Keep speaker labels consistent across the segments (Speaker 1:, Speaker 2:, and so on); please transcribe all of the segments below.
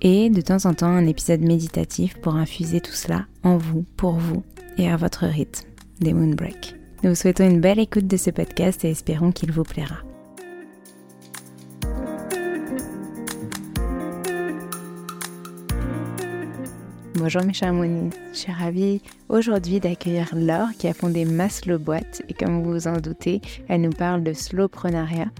Speaker 1: et de temps en temps un épisode méditatif pour infuser tout cela en vous, pour vous et à votre rythme des Moonbreak. Nous vous souhaitons une belle écoute de ce podcast et espérons qu'il vous plaira. Bonjour mes chers Moonies, je suis ravie aujourd'hui d'accueillir Laure qui a fondé Maslow Boîte et comme vous vous en doutez, elle nous parle de slowpreneuriat,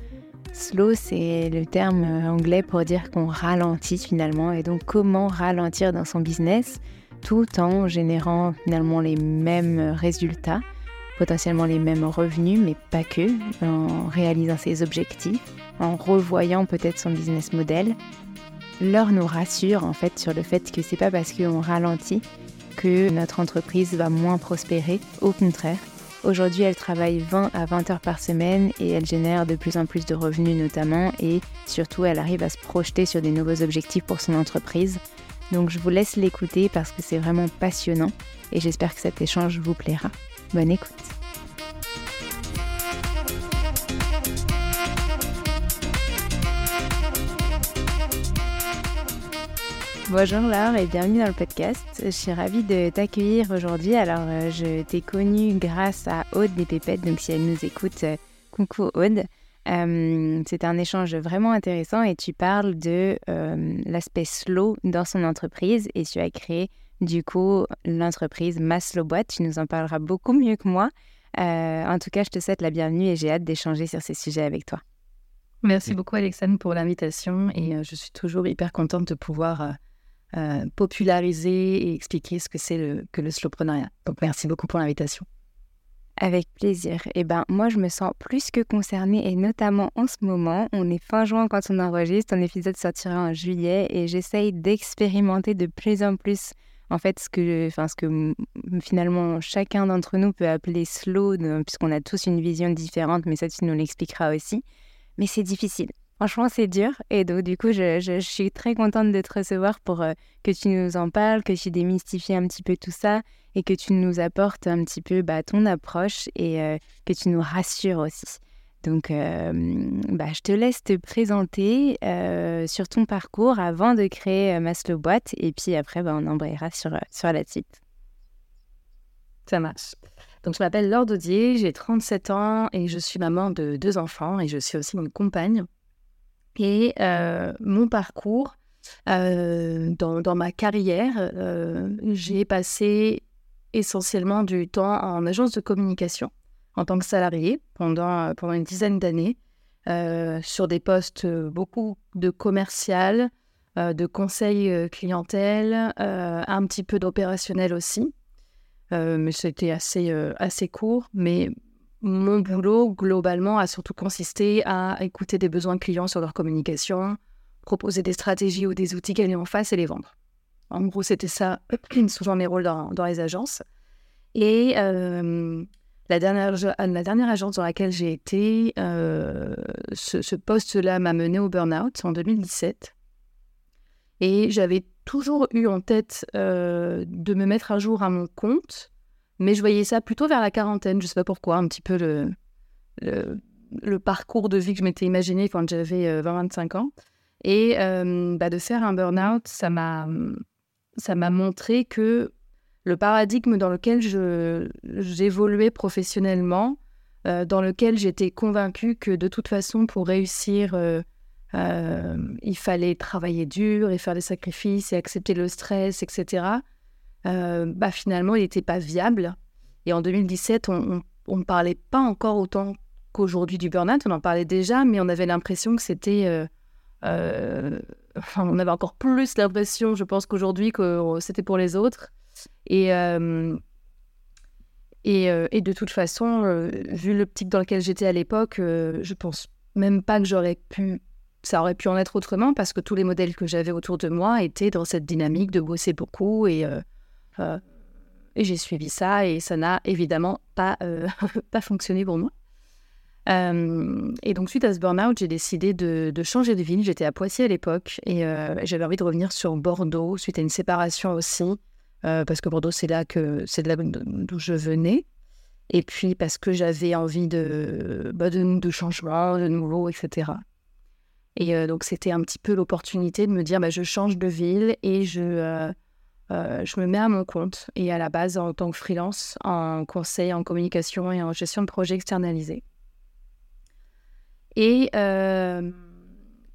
Speaker 1: Slow, c'est le terme euh, anglais pour dire qu'on ralentit finalement. Et donc, comment ralentir dans son business tout en générant finalement les mêmes résultats, potentiellement les mêmes revenus, mais pas que, en réalisant ses objectifs, en revoyant peut-être son business model. L'heure nous rassure en fait sur le fait que c'est pas parce qu'on ralentit que notre entreprise va moins prospérer. Au contraire, Aujourd'hui, elle travaille 20 à 20 heures par semaine et elle génère de plus en plus de revenus notamment et surtout elle arrive à se projeter sur des nouveaux objectifs pour son entreprise. Donc je vous laisse l'écouter parce que c'est vraiment passionnant et j'espère que cet échange vous plaira. Bonne écoute. Bonjour Laure et bienvenue dans le podcast. Je suis ravie de t'accueillir aujourd'hui. Alors, euh, je t'ai connue grâce à Aude des Pépettes, donc si elle nous écoute, euh, coucou Aude. Euh, c'est un échange vraiment intéressant et tu parles de l'aspect slow dans son entreprise et tu as créé du coup l'entreprise Maslow Boîte. Tu nous en parleras beaucoup mieux que moi. en tout cas, je te souhaite la bienvenue et j'ai hâte d'échanger sur ces sujets avec toi.
Speaker 2: Merci beaucoup Alexandre pour l'invitation et je suis toujours hyper contente de pouvoir euh, populariser et expliquer ce que c'est que le slowpreneuriat. Donc merci beaucoup pour l'invitation.
Speaker 1: Avec plaisir. Eh ben, moi, je me sens plus que concernée et notamment en ce moment, on est fin juin quand on enregistre, un épisode sortira en juillet et j'essaye d'expérimenter de plus en plus en fait ce que, enfin, ce que finalement chacun d'entre nous peut appeler slow, puisqu'on a tous une vision différente, mais ça tu nous l'expliqueras aussi. Mais c'est difficile. Franchement, c'est dur. Et donc, du coup, je, suis très contente de te recevoir pour euh, que tu nous en parles, que tu démystifies un petit peu tout ça et que tu nous apportes un petit peu bah, ton approche et euh, que tu nous rassures aussi. Donc, euh, bah, je te laisse te présenter sur ton parcours avant de créer Maslow Boîte et puis après, bah, on embrayera sur, sur la suite.
Speaker 2: Ça marche. Donc, je m'appelle Laure Dodier, j'ai 37 ans et je suis maman de deux enfants et je suis aussi une compagne. Et euh, mon parcours, euh, dans, ma carrière, euh, j'ai passé essentiellement du temps en agence de communication en tant que salarié pendant, pendant une dizaine d'années sur des postes beaucoup de commercial, de conseil clientèle, un petit peu d'opérationnel aussi. mais c'était assez, assez court. Mais mon boulot, globalement, a surtout consisté à écouter des besoins clients sur leur communication, proposer des stratégies ou des outils qu'elle est en face et les vendre. En gros, c'était ça souvent mes rôles dans, les agences. Et euh, la, dernière, la dernière agence dans laquelle j'ai été, euh, ce, poste-là m'a mené au burn-out en 2017. Et j'avais toujours eu en tête euh, de me mettre à jour à mon compte mais je voyais ça plutôt vers la quarantaine, je sais pas pourquoi, un petit peu le, parcours de vie que je m'étais imaginé quand j'avais 20-25 euh, ans. Et euh, bah, de faire un burn-out, ça m'a, montré que le paradigme dans lequel j'évoluais professionnellement, euh, dans lequel j'étais convaincue que de toute façon, pour réussir, il fallait travailler dur et faire des sacrifices et accepter le stress, etc. Euh, bah, finalement, il n'était pas viable. Et en 2017, on ne parlait pas encore autant qu'aujourd'hui du burn-out. On en parlait déjà, mais on avait l'impression que c'était... Euh, euh, enfin, on avait encore plus l'impression, je pense, qu'aujourd'hui, que c'était pour les autres. Et, et, et, de toute façon, vu l'optique dans lequel j'étais à l'époque, je pense même pas que j'aurais pu ça aurait pu en être autrement parce que tous les modèles que j'avais autour de moi étaient dans cette dynamique de bosser beaucoup et, euh, et j'ai suivi ça et ça n'a évidemment pas, euh, pas fonctionné pour moi. Euh, et donc, suite à ce burn-out, j'ai décidé de, changer de ville. J'étais à Poitiers à l'époque et j'avais envie de revenir sur Bordeaux suite à une séparation aussi, parce que Bordeaux, c'est là que c'est de là d'où je venais. Et puis parce que j'avais envie de, bah, de, de, changement, de nouveau, etc. Et donc, c'était un petit peu l'opportunité de me dire bah, je change de ville et je euh, je me mets à mon compte et à la base en tant que freelance, en conseil, en communication et en gestion de projets externalisés. Et euh,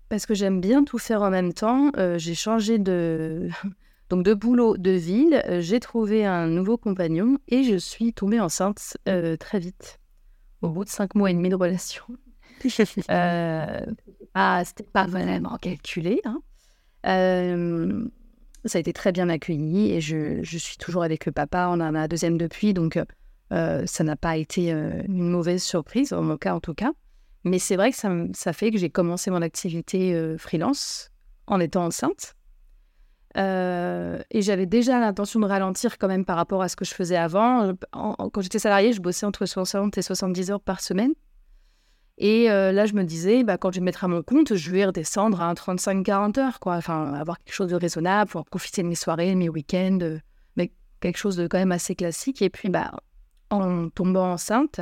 Speaker 2: parce que j'aime bien tout faire en même temps, euh, j'ai changé de, donc de boulot, de ville, j'ai trouvé un nouveau compagnon et je suis tombée enceinte très vite, au bout de cinq mois et demi de relation. ah, c'était pas vraiment calculé. Hein. Ça a été très bien accueilli et je, suis toujours avec le papa. On en a un deuxième depuis, donc euh, ça n'a pas été euh, une mauvaise surprise, en mon cas en tout cas. Mais c'est vrai que ça, ça, fait que j'ai commencé mon activité euh, freelance en étant enceinte. et j'avais déjà l'intention de ralentir quand même par rapport à ce que je faisais avant. quand j'étais salariée, je bossais entre 60 et 70 heures par semaine. Et euh, là, je me disais, bah, quand je vais mettre à mon compte, je vais redescendre à 35-40 heures, quoi. Enfin, avoir quelque chose de raisonnable, pour profiter de mes soirées, mes week-ends, euh, mais quelque chose de quand même assez classique. Et puis, bah, en tombant enceinte,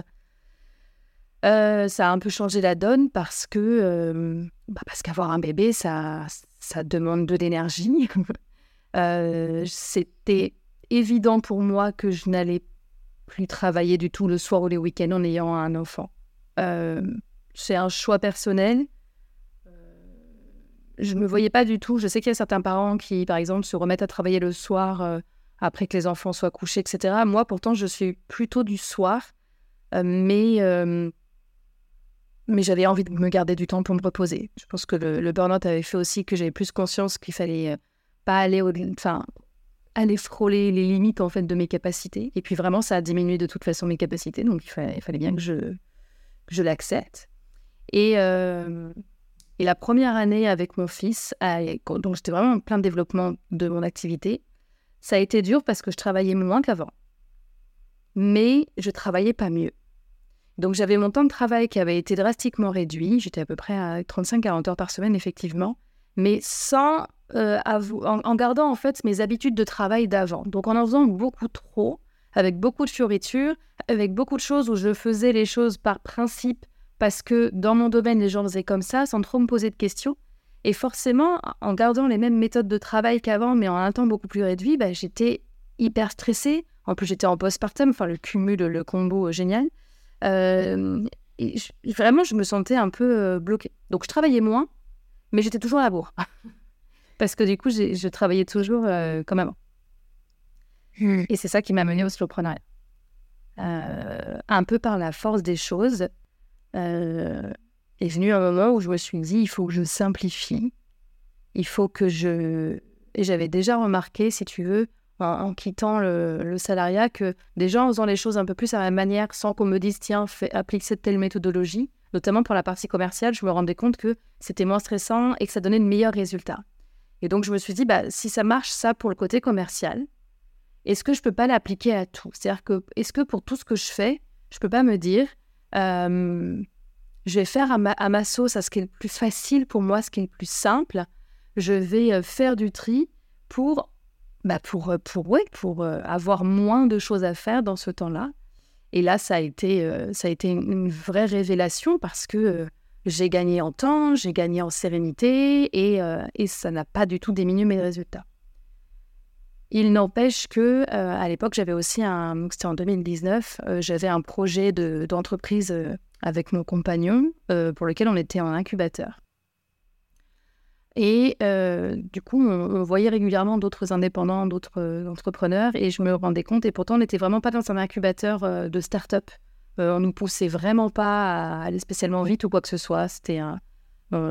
Speaker 2: euh, ça a un peu changé la donne parce que bah, parce qu'avoir un bébé, ça, ça demande de l'énergie. C'était évident pour moi que je n'allais plus travailler du tout le soir ou les week-ends en ayant un enfant c'est un choix personnel. Euh, je ne me voyais pas du tout. Je sais qu'il y a certains parents qui, par exemple, se remettent à travailler le soir euh, après que les enfants soient couchés, etc. Moi, pourtant, je suis plutôt du soir, euh, mais, mais j'avais envie de me garder du temps pour me reposer. Je pense que le, burn-out avait fait aussi que j'avais plus conscience qu'il fallait pas aller au, aller frôler les limites en fait de mes capacités. Et puis vraiment, ça a diminué de toute façon mes capacités, donc il fallait, bien que je, je l'accepte. Et, euh, et la première année avec mon fils, donc j'étais vraiment en plein développement de mon activité, ça a été dur parce que je travaillais moins qu'avant. Mais je travaillais pas mieux. Donc j'avais mon temps de travail qui avait été drastiquement réduit. J'étais à peu près à 35-40 heures par semaine, effectivement, mais sans euh, en, gardant en fait mes habitudes de travail d'avant. Donc en en faisant beaucoup trop, avec beaucoup de fioritures, avec beaucoup de choses où je faisais les choses par principe parce que dans mon domaine les gens faisaient comme ça, sans trop me poser de questions. Et forcément, en gardant les mêmes méthodes de travail qu'avant, mais en un temps beaucoup plus réduit, bah, j'étais hyper stressée. En plus, j'étais en postpartum, enfin le cumul, le combo euh, génial. Euh, vraiment, je me sentais un peu euh, bloquée. Donc, je travaillais moins, mais j'étais toujours à la bourre. Parce que du coup, je travaillais toujours comme avant. Hmm. Et c'est ça qui m'a menée au slowpreneuriat. un peu par la force des choses, est venu un moment où je me suis dit, il faut que je simplifie. Il faut que je... Et j'avais déjà remarqué, si tu veux, en, quittant le, salariat que déjà en faisant les choses un peu plus à ma manière, sans qu'on me dise tiens, fais, applique cette telle méthodologie, notamment pour la partie commerciale, je me rendais compte que c'était moins stressant et que ça donnait de meilleurs résultats. Et donc je me suis dit, bah, si ça marche ça pour le côté commercial, est-ce que je peux pas l'appliquer à tout? C'est-à-dire que est-ce que pour tout ce que je fais, je peux pas me dire, je vais faire à ma, sauce à ce qui est le plus facile pour moi, ce qui est le plus simple, je vais faire du tri pour bah pour, pour, pour avoir moins de choses à faire dans ce temps-là. Et là, ça a été, ça a été une vraie révélation parce que j'ai gagné en temps, j'ai gagné en sérénité et, et ça n'a pas du tout diminué mes résultats. Il n'empêche que à l'époque, j'avais aussi un, c'était en 2019, j'avais un projet d'entreprise avec mon compagnon pour lequel on était en incubateur. Et euh, du coup, on, voyait régulièrement d'autres indépendants, d'autres euh, entrepreneurs, et je me rendais compte, et pourtant, on n'était vraiment pas dans un incubateur euh, de start-up. on nous poussait vraiment pas à aller spécialement vite ou quoi que ce soit. C'était un,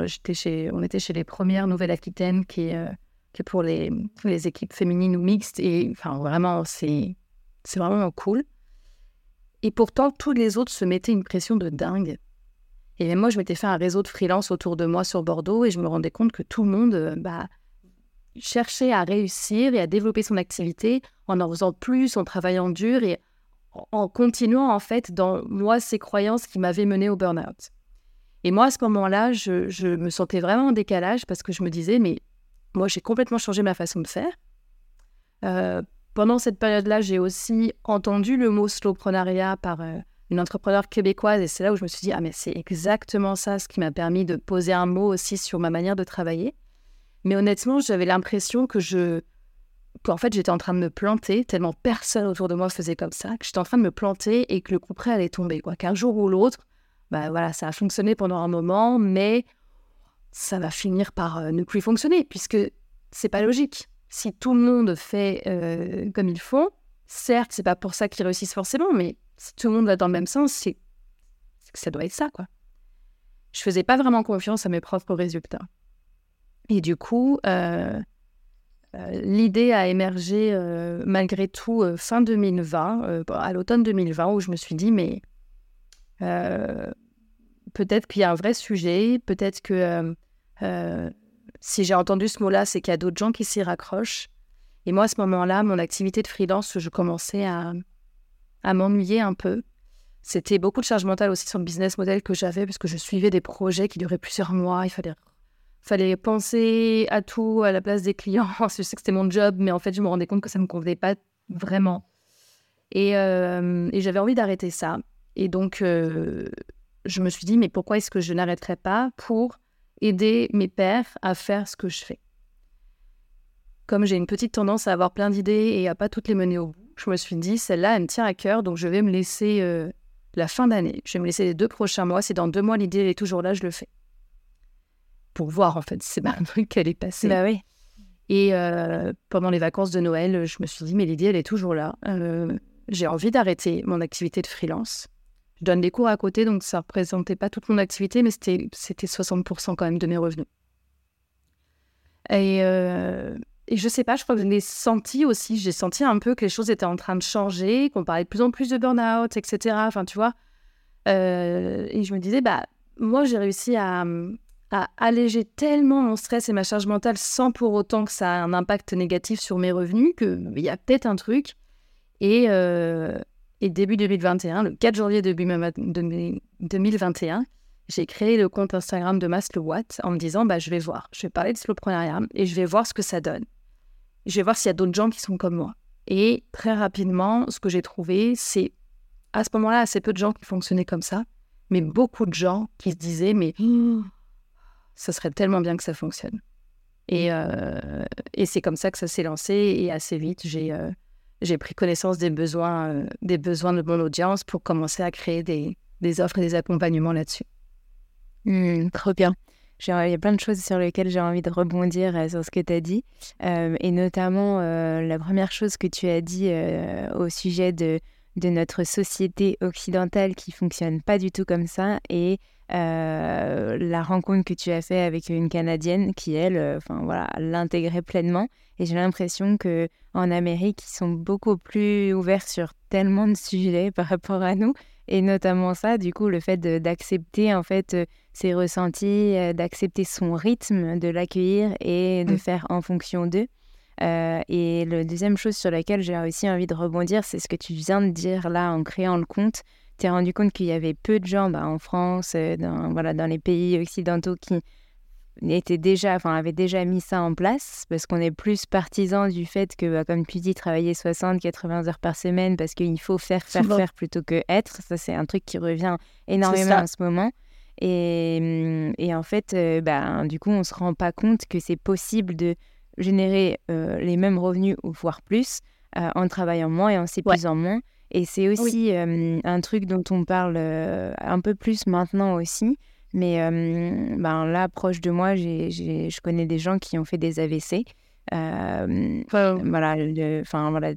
Speaker 2: j'étais chez, on était chez les premières Nouvelle-Aquitaine qui, est, qui est pour les, équipes féminines ou mixtes, et enfin, vraiment, c'est, vraiment cool. Et pourtant, tous les autres se mettaient une pression de dingue. Et moi, je m'étais fait un réseau de freelance autour de moi sur Bordeaux et je me rendais compte que tout le monde euh, bah, cherchait à réussir et à développer son activité en en faisant plus, en travaillant dur et en continuant en fait dans moi ces croyances qui m'avaient mené au burn-out. Et moi, à ce moment-là, je, me sentais vraiment en décalage parce que je me disais, mais moi, j'ai complètement changé ma façon de faire. Euh, pendant cette période-là, j'ai aussi entendu le mot slowpreneuriat par euh, une entrepreneur québécoise. Et c'est là où je me suis dit, ah, mais c'est exactement ça ce qui m'a permis de poser un mot aussi sur ma manière de travailler. Mais honnêtement, j'avais l'impression que je. qu'en fait, j'étais en train de me planter, tellement personne autour de moi faisait comme ça, que j'étais en train de me planter et que le coup près allait tomber. Qu'un jour ou l'autre, bah voilà, ça a fonctionné pendant un moment, mais ça va finir par euh, ne plus fonctionner, puisque c'est pas logique. Si tout le monde fait euh, comme ils font, certes, c'est pas pour ça qu'ils réussissent forcément, mais si tout le monde va dans le même sens, c'est ça doit être ça, quoi. Je faisais pas vraiment confiance à mes propres résultats. Et du coup, euh, l'idée a émergé malgré tout fin 2020, à l'automne 2020, où je me suis dit, mais peut-être qu'il y a un vrai sujet, peut-être que si j'ai entendu ce mot-là, c'est qu'il y a d'autres gens qui s'y raccrochent. Et moi, à ce moment-là, mon activité de freelance, je commençais à, m'ennuyer un peu. C'était beaucoup de charge mentale aussi sur le business model que j'avais, parce que je suivais des projets qui duraient plusieurs mois. Il fallait, penser à tout à la place des clients. je sais que c'était mon job, mais en fait, je me rendais compte que ça ne me convenait pas vraiment. Et, j'avais envie d'arrêter ça. Et donc, je me suis dit, mais pourquoi est-ce que je n'arrêterais pas pour aider mes pères à faire ce que je fais? Comme j'ai une petite tendance à avoir plein d'idées et à pas toutes les mener au bout, je me suis dit, celle-là, elle me tient à cœur, donc je vais me laisser euh, la fin d'année. Je vais me laisser les deux prochains mois. Si dans deux mois, l'idée est toujours là, je le fais. Pour voir, en fait, c'est un truc qu'elle est passée.
Speaker 1: Bah oui.
Speaker 2: Et euh, pendant les vacances de Noël, je me suis dit, mais l'idée, elle est toujours là. Euh, j'ai envie d'arrêter mon activité de freelance. Je donne des cours à côté, donc ça ne représentait pas toute mon activité, mais c'était 60% quand même de mes revenus. Et et je sais pas, je crois que je l'ai senti aussi. J'ai senti un peu que les choses étaient en train de changer, qu'on parlait de plus en plus de burn-out, etc. Enfin, tu vois. Euh, et je me disais, bah, moi, j'ai réussi à, alléger tellement mon stress et ma charge mentale sans pour autant que ça ait un impact négatif sur mes revenus, qu'il y a peut-être un truc. Et, euh, et début 2021, le 4 janvier 2021, j'ai créé le compte Instagram de Master Watt en me disant bah, je vais voir, je vais parler de slowprenariat et je vais voir ce que ça donne. Je vais voir s'il y a d'autres gens qui sont comme moi. Et très rapidement, ce que j'ai trouvé, c'est à ce moment-là, assez peu de gens qui fonctionnaient comme ça, mais beaucoup de gens qui se disaient mais ça serait tellement bien que ça fonctionne. Et, euh, et c'est comme ça que ça s'est lancé et assez vite, j'ai euh, j'ai pris connaissance des besoins, euh, des besoins de mon audience pour commencer à créer des, des offres et des accompagnements là-dessus.
Speaker 1: Mmh, trop bien. Il y a plein de choses sur lesquelles j'ai envie de rebondir euh, sur ce que tu as dit. Euh, et notamment, la première chose que tu as dit au sujet de, de notre société occidentale qui fonctionne pas du tout comme ça. Et la rencontre que tu as fait avec une Canadienne qui, elle, enfin voilà, l'intégrait pleinement. Et j'ai l'impression que en Amérique, ils sont beaucoup plus ouverts sur tellement de sujets par rapport à nous. Et notamment ça, du coup, le fait d'accepter en fait euh, ses ressentis, euh, d'accepter son rythme, de l'accueillir et de mmh. faire en fonction d'eux. Euh, et la deuxième chose sur laquelle j'ai aussi envie de rebondir, c'est ce que tu viens de dire là en créant le compte. T'es rendu compte qu'il y avait peu de gens bah, en France, dans, voilà, dans les pays occidentaux qui était déjà, enfin, avait déjà mis ça en place parce qu'on est plus partisan du fait que, bah, comme tu dis, travailler 60, 80 heures par semaine parce qu'il faut faire, faire, faire plutôt que être. Ça, c'est un truc qui revient énormément en ce moment. Et, et en fait, euh, bah, du coup, on ne se rend pas compte que c'est possible de générer euh, les mêmes revenus, voire plus, euh, en travaillant moins et en s'épuisant moins. Et c'est aussi un truc dont on parle un peu plus maintenant aussi. Mais ben là, proche de moi, je connais des gens qui ont fait des AVC. voilà, enfin voilà,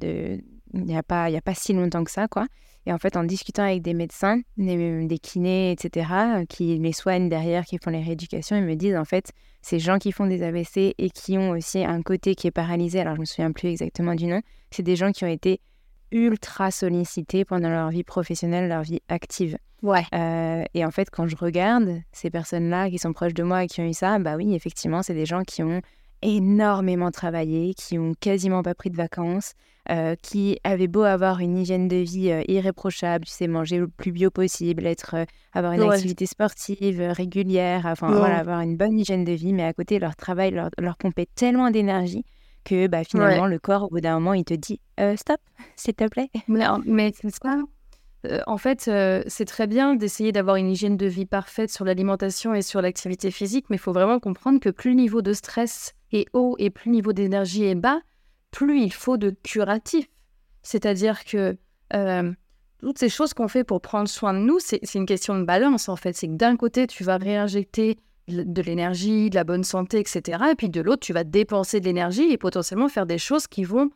Speaker 1: il n'y a pas, il a pas si longtemps que ça, quoi. Et en fait, en discutant avec des médecins, des, des, kinés, etc., qui les soignent derrière, qui font les rééducations, ils me disent en fait, ces gens qui font des AVC et qui ont aussi un côté qui est paralysé, alors je me souviens plus exactement du nom, c'est des gens qui ont été ultra sollicités pendant leur vie professionnelle, leur vie active.
Speaker 2: Ouais.
Speaker 1: Euh, et en fait, quand je regarde ces personnes-là qui sont proches de moi et qui ont eu ça, bah oui, effectivement, c'est des gens qui ont énormément travaillé, qui ont quasiment pas pris de vacances, euh, qui avaient beau avoir une hygiène de vie euh, irréprochable, tu sais, manger le plus bio possible, être, avoir une activité sportive régulière, enfin voilà, avoir une bonne hygiène de vie, mais à côté, leur travail leur, leur pompait tellement d'énergie que bah, finalement, le corps, au bout d'un moment, il te dit stop, s'il te plaît.
Speaker 2: Mais, mais c'est ça euh, en fait, euh, c'est très bien d'essayer d'avoir une hygiène de vie parfaite sur l'alimentation et sur l'activité physique, mais il faut vraiment comprendre que plus le niveau de stress est haut et plus le niveau d'énergie est bas, plus il faut de curatifs. C'est-à-dire que euh, toutes ces choses qu'on fait pour prendre soin de nous, c'est une question de balance en fait. C'est que d'un côté, tu vas réinjecter de l'énergie, de la bonne santé, etc. Et puis de l'autre, tu vas dépenser de l'énergie et potentiellement faire des choses qui vont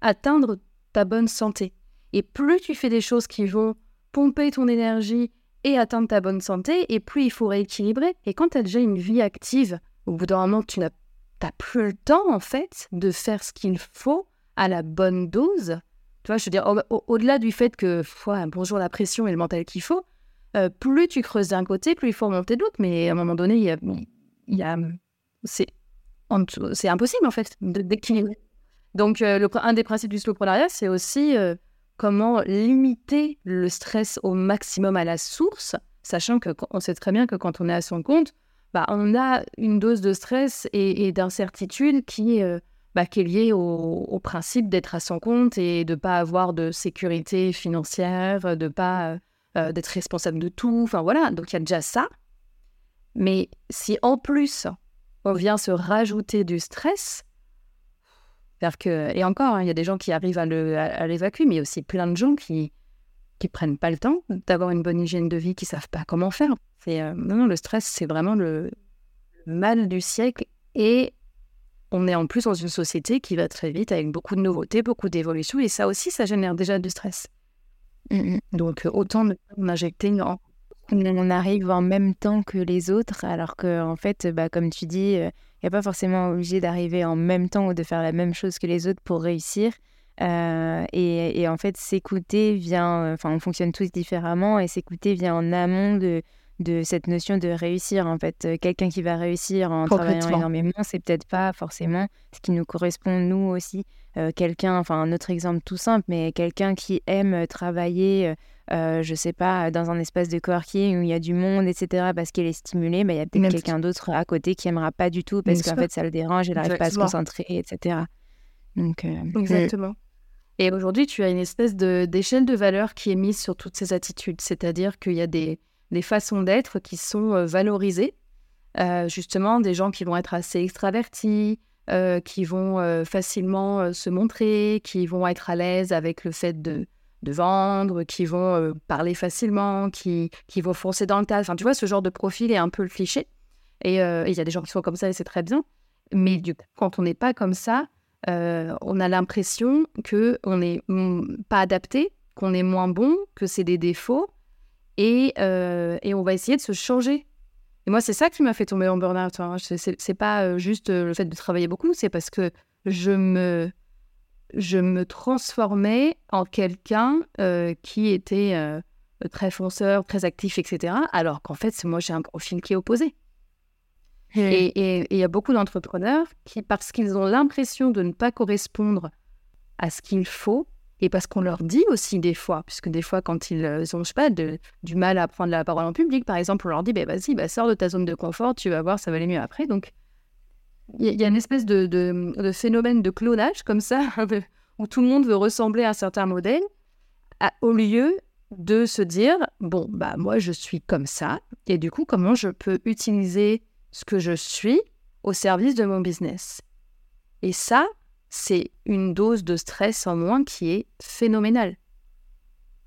Speaker 2: atteindre ta bonne santé. Et plus tu fais des choses qui vont pomper ton énergie et atteindre ta bonne santé, et plus il faut rééquilibrer. Et quand tu as déjà une vie active, au bout d'un moment, tu n'as plus le temps, en fait, de faire ce qu'il faut à la bonne dose. Tu vois, je veux dire, au-delà du fait que, bonjour la pression et le mental qu'il faut, euh, plus tu creuses d'un côté, plus il faut remonter de l'autre. Mais à un moment donné, il y a, c'est, impossible, en fait, d'équilibrer. Donc, euh, un des principes du slowprenariat, c'est aussi euh, comment limiter le stress au maximum à la source, sachant qu'on sait très bien que quand on est à son compte, bah, on a une dose de stress et, d'incertitude qui, bah, qui, est liée au, principe d'être à son compte et de ne pas avoir de sécurité financière, de pas euh, d'être responsable de tout. Enfin voilà, donc il y a déjà ça. Mais si en plus on vient se rajouter du stress, que, et encore, hein, il y a des gens qui arrivent à l'évacuer, mais il y a aussi plein de gens qui qui prennent pas le temps d'avoir une bonne hygiène de vie, qui savent pas comment faire. C'est euh, non, non, le stress, c'est vraiment le mal du siècle. Et on est en plus dans une société qui va très vite avec beaucoup de nouveautés, beaucoup d'évolutions, et ça aussi, ça génère déjà du stress.
Speaker 1: Mmh, mmh.
Speaker 2: Donc euh, autant de injecter
Speaker 1: on arrive en même temps que les autres, alors que en fait, bah, comme tu dis, euh, Il n'y a pas forcément obligé d'arriver en même temps ou de faire la même chose que les autres pour réussir. Euh, et, en fait, s'écouter vient, enfin, on fonctionne tous différemment et s'écouter vient en amont de, de cette notion de réussir. En fait, euh, quelqu'un qui va réussir en travaillant énormément, c'est peut-être pas forcément ce qui nous correspond nous aussi. Euh, quelqu'un, enfin, un autre exemple tout simple, mais quelqu'un qui aime travailler. Euh, je sais pas, dans un espace de coworking où il y a du monde, etc., parce qu'il est stimulé, bah, il y a peut-être quelqu'un d'autre à côté qui aimera pas du tout parce qu'en fait, ça le dérange, il n'arrive pas à se concentrer, etc.
Speaker 2: Donc, Exactement. Et aujourd'hui, tu as une espèce d'échelle de, valeur qui est mise sur toutes ces attitudes. C'est-à-dire qu'il y a des, façons d'être qui sont euh, valorisées. Euh, justement, des gens qui vont être assez extravertis, euh, qui vont facilement se montrer, qui vont être à l'aise avec le fait de, vendre, qui vont parler facilement, qui, qui vont foncer dans le tas. Enfin, tu vois, ce genre de profil est un peu le cliché. Et il y a des gens qui sont comme ça et c'est très bien. Mais du, quand on n'est pas comme ça, on a l'impression que on n'est pas adapté, qu'on est moins bon, que c'est des défauts, euh, et, on va essayer de se changer. Et moi, c'est ça qui m'a fait tomber en burn-out. Hein. C'est pas euh, juste le fait de travailler beaucoup, c'est parce que je me, je me transformais en quelqu'un qui était très fonceur, très actif, etc. Alors qu'en fait, moi, j'ai un profil qui est opposé. Et il y a beaucoup d'entrepreneurs qui, parce qu'ils ont l'impression de ne pas correspondre à ce qu'il faut, et parce qu'on leur dit aussi des fois, puisque des fois, quand ils euh, ont, je pas, du mal à prendre la parole en public, par exemple, on leur dit, bah, vas-y, bah, sors de ta zone de confort, tu vas voir, ça va aller mieux après. Donc, il y, a une espèce de, phénomène de clonage comme ça, où tout le monde veut ressembler à un certain modèle, au lieu de se dire, bon, bah, moi, je suis comme ça, et du coup, comment je peux utiliser ce que je suis au service de mon business? Et ça, c'est une dose de stress en moins qui est phénoménale.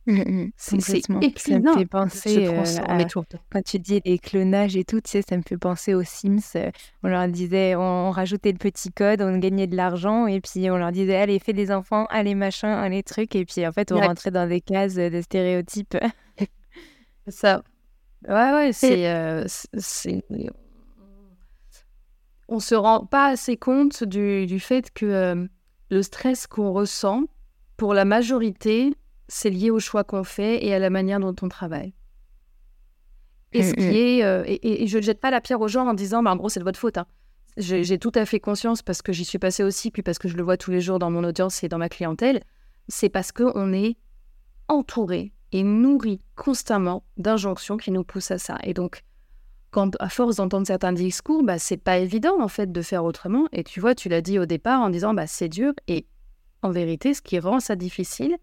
Speaker 1: Mmh, mmh. c'est Ça me fait penser euh, à, quand tu dis les clonages et tout, tu sais, ça me fait penser aux Sims. On leur disait, on, rajoutait le petit code, on gagnait de l'argent et puis on leur disait, allez, fais des enfants, allez, machin, allez, trucs. Et puis en fait, on rentrait dans des cases de stéréotypes.
Speaker 2: ça. Ouais, ouais, c'est. Euh, on se rend pas assez compte du, fait que euh, le stress qu'on ressent, pour la majorité, c'est lié au choix qu'on fait et à la manière dont on travaille. Et, ce qui est, euh, et, je ne jette pas la pierre aux gens en disant, bah, en gros, c'est de votre faute. Hein. J'ai tout à fait conscience parce que j'y suis passée aussi, puis parce que je le vois tous les jours dans mon audience et dans ma clientèle. C'est parce qu'on est entouré et nourri constamment d'injonctions qui nous poussent à ça. Et donc, quand, à force d'entendre certains discours, bah, c'est pas évident en fait de faire autrement. Et tu vois, tu l'as dit au départ en disant bah, c'est dur. Et en vérité, ce qui rend ça difficile,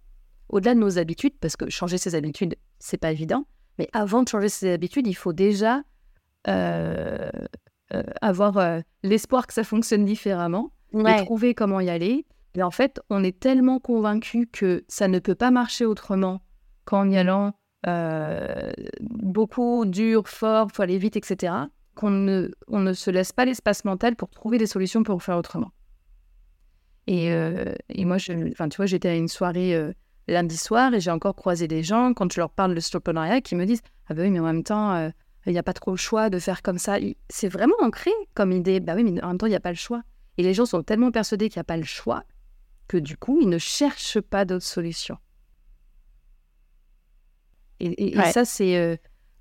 Speaker 2: au-delà de nos habitudes, parce que changer ses habitudes, c'est pas évident, mais avant de changer ses habitudes, il faut déjà euh, euh, avoir euh, l'espoir que ça fonctionne différemment et trouver comment y aller. Et en fait, on est tellement convaincu que ça ne peut pas marcher autrement qu'en y allant euh, beaucoup, dur, fort, faut aller vite, etc., qu'on ne, on ne se laisse pas l'espace mental pour trouver des solutions pour faire autrement. Et, euh, et moi, tu vois, j'étais à une soirée euh, lundi soir et j'ai encore croisé des gens, quand je leur parle de stoprenariat, qui me disent Ah bah oui, mais en même temps, il n'y a pas trop le choix de faire comme ça. C'est vraiment ancré comme idée. Bah oui, mais en même temps, il n'y a pas le choix. Et les gens sont tellement persuadés qu'il n'y a pas le choix que du coup, ils ne cherchent pas d'autres solutions. Et, ça, c'est. Euh,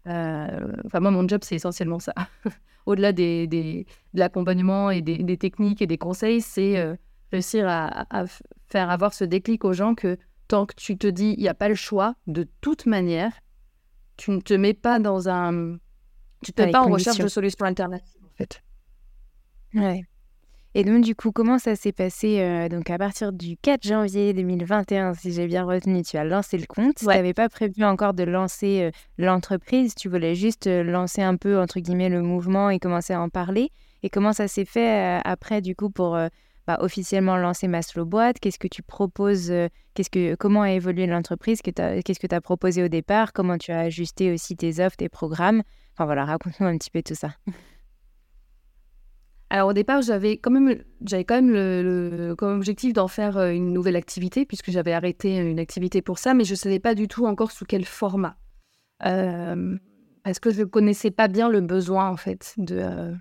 Speaker 2: euh, enfin, moi, mon job, c'est essentiellement ça. Au-delà des, des, de l'accompagnement et des, des, techniques et des conseils, c'est euh, réussir à, faire avoir ce déclic aux gens que tant que tu te dis, il n'y a pas le choix, de toute manière, tu ne te mets pas dans un. Tu ne te mets pas en recherche de solutions alternatives, en fait.
Speaker 1: Ouais. Et donc, du coup, comment ça s'est passé euh, Donc, à partir du 4 janvier 2021, si j'ai bien retenu, tu as lancé le compte. Tu n'avais pas prévu encore de lancer euh, l'entreprise. Tu voulais juste euh, lancer un peu, entre guillemets, le mouvement et commencer à en parler. Et comment ça s'est fait après, du coup, pour bah, officiellement lancer Maslow Boîte? Qu'est-ce que tu proposes qu'est-ce que, Comment a évolué l'entreprise? Qu'est-ce que tu as proposé au départ? Comment tu as ajusté aussi tes offres, tes programmes? Enfin, voilà, raconte-nous un petit peu tout ça.
Speaker 2: Alors au départ, j'avais quand même, j'avais quand même le, comme objectif d'en faire euh, une nouvelle activité, puisque j'avais arrêté une activité pour ça, mais je ne savais pas du tout encore sous quel format. Euh, parce que je ne connaissais pas bien le besoin, en fait, de,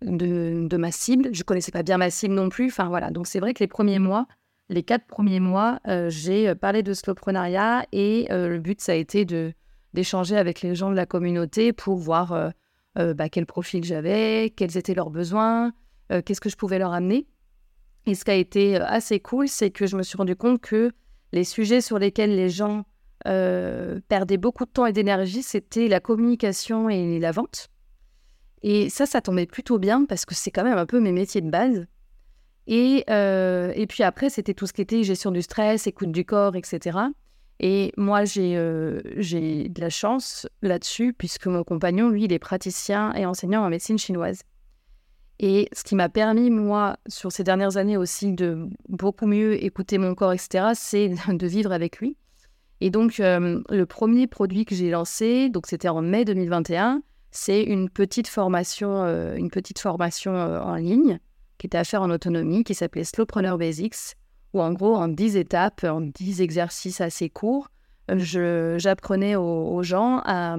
Speaker 2: de, de, ma cible. Je connaissais pas bien ma cible non plus. Enfin voilà, donc c'est vrai que les premiers mois, les quatre premiers mois, j'ai parlé de slowprenariat et le but ça a été de d'échanger avec les gens de la communauté pour voir bah, quel profil j'avais, quels étaient leurs besoins, qu'est-ce que je pouvais leur amener. Et ce qui a été assez cool, c'est que je me suis rendu compte que les sujets sur lesquels les gens euh, perdaient beaucoup de temps et d'énergie, c'était la communication et la vente. Et ça, ça tombait plutôt bien parce que c'est quand même un peu mes métiers de base. Et, euh, et puis après, c'était tout ce qui était gestion du stress, écoute du corps, etc. Et moi, j'ai euh, de la chance là-dessus, puisque mon compagnon, lui, il est praticien et enseignant en médecine chinoise. Et ce qui m'a permis, moi, sur ces dernières années aussi, de beaucoup mieux écouter mon corps, etc., c'est de vivre avec lui. Et donc, euh, le premier produit que j'ai lancé, donc c'était en mai 2021, c'est une petite formation, euh, une petite formation euh, en ligne qui était à faire en autonomie, qui s'appelait Slowpreneur Basics, en gros, en 10 étapes, en 10 exercices assez courts, j'apprenais aux, gens à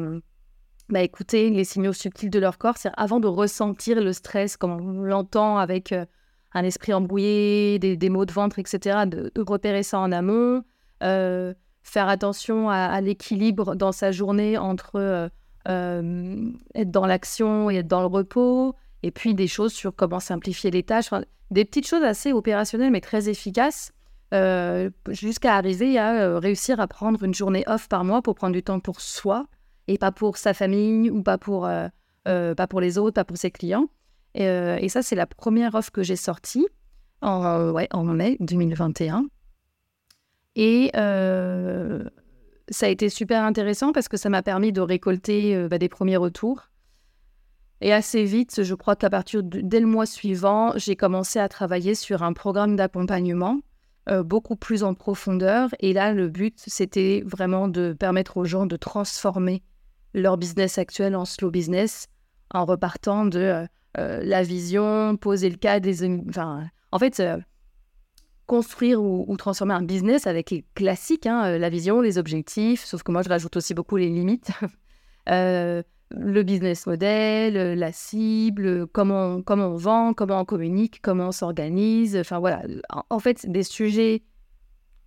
Speaker 2: bah, écouter les signaux subtils de leur corps, c'est avant de ressentir le stress, comme on l'entend avec euh, un esprit embrouillé, des, maux de ventre, etc., de, repérer ça en amont, euh, faire attention à, l'équilibre dans sa journée entre euh, être dans l'action et être dans le repos, et puis des choses sur comment simplifier les tâches, des petites choses assez opérationnelles mais très efficaces. jusqu'à arriver à réussir à prendre une journée off par mois pour prendre du temps pour soi, et pas pour sa famille ou pas pour, euh, euh, pas pour les autres, pas pour ses clients. Et, euh, ça, c'est la première offre que j'ai sortie en mai 2021. Et ça a été super intéressant parce que ça m'a permis de récolter bah, des premiers retours. Et assez vite, je crois qu'à partir dès le mois suivant, j'ai commencé à travailler sur un programme d'accompagnement beaucoup plus en profondeur. Et là, le but, c'était vraiment de permettre aux gens de transformer leur business actuel en slow business en repartant de euh, euh, la vision, poser le cas des... Enfin, en fait, euh, construire ou, transformer un business avec les classiques, hein, la vision, les objectifs, sauf que moi, je rajoute aussi beaucoup les limites. le business model, la cible, comment, comment on vend, comment on communique, comment on s'organise. Enfin voilà, en, fait, des sujets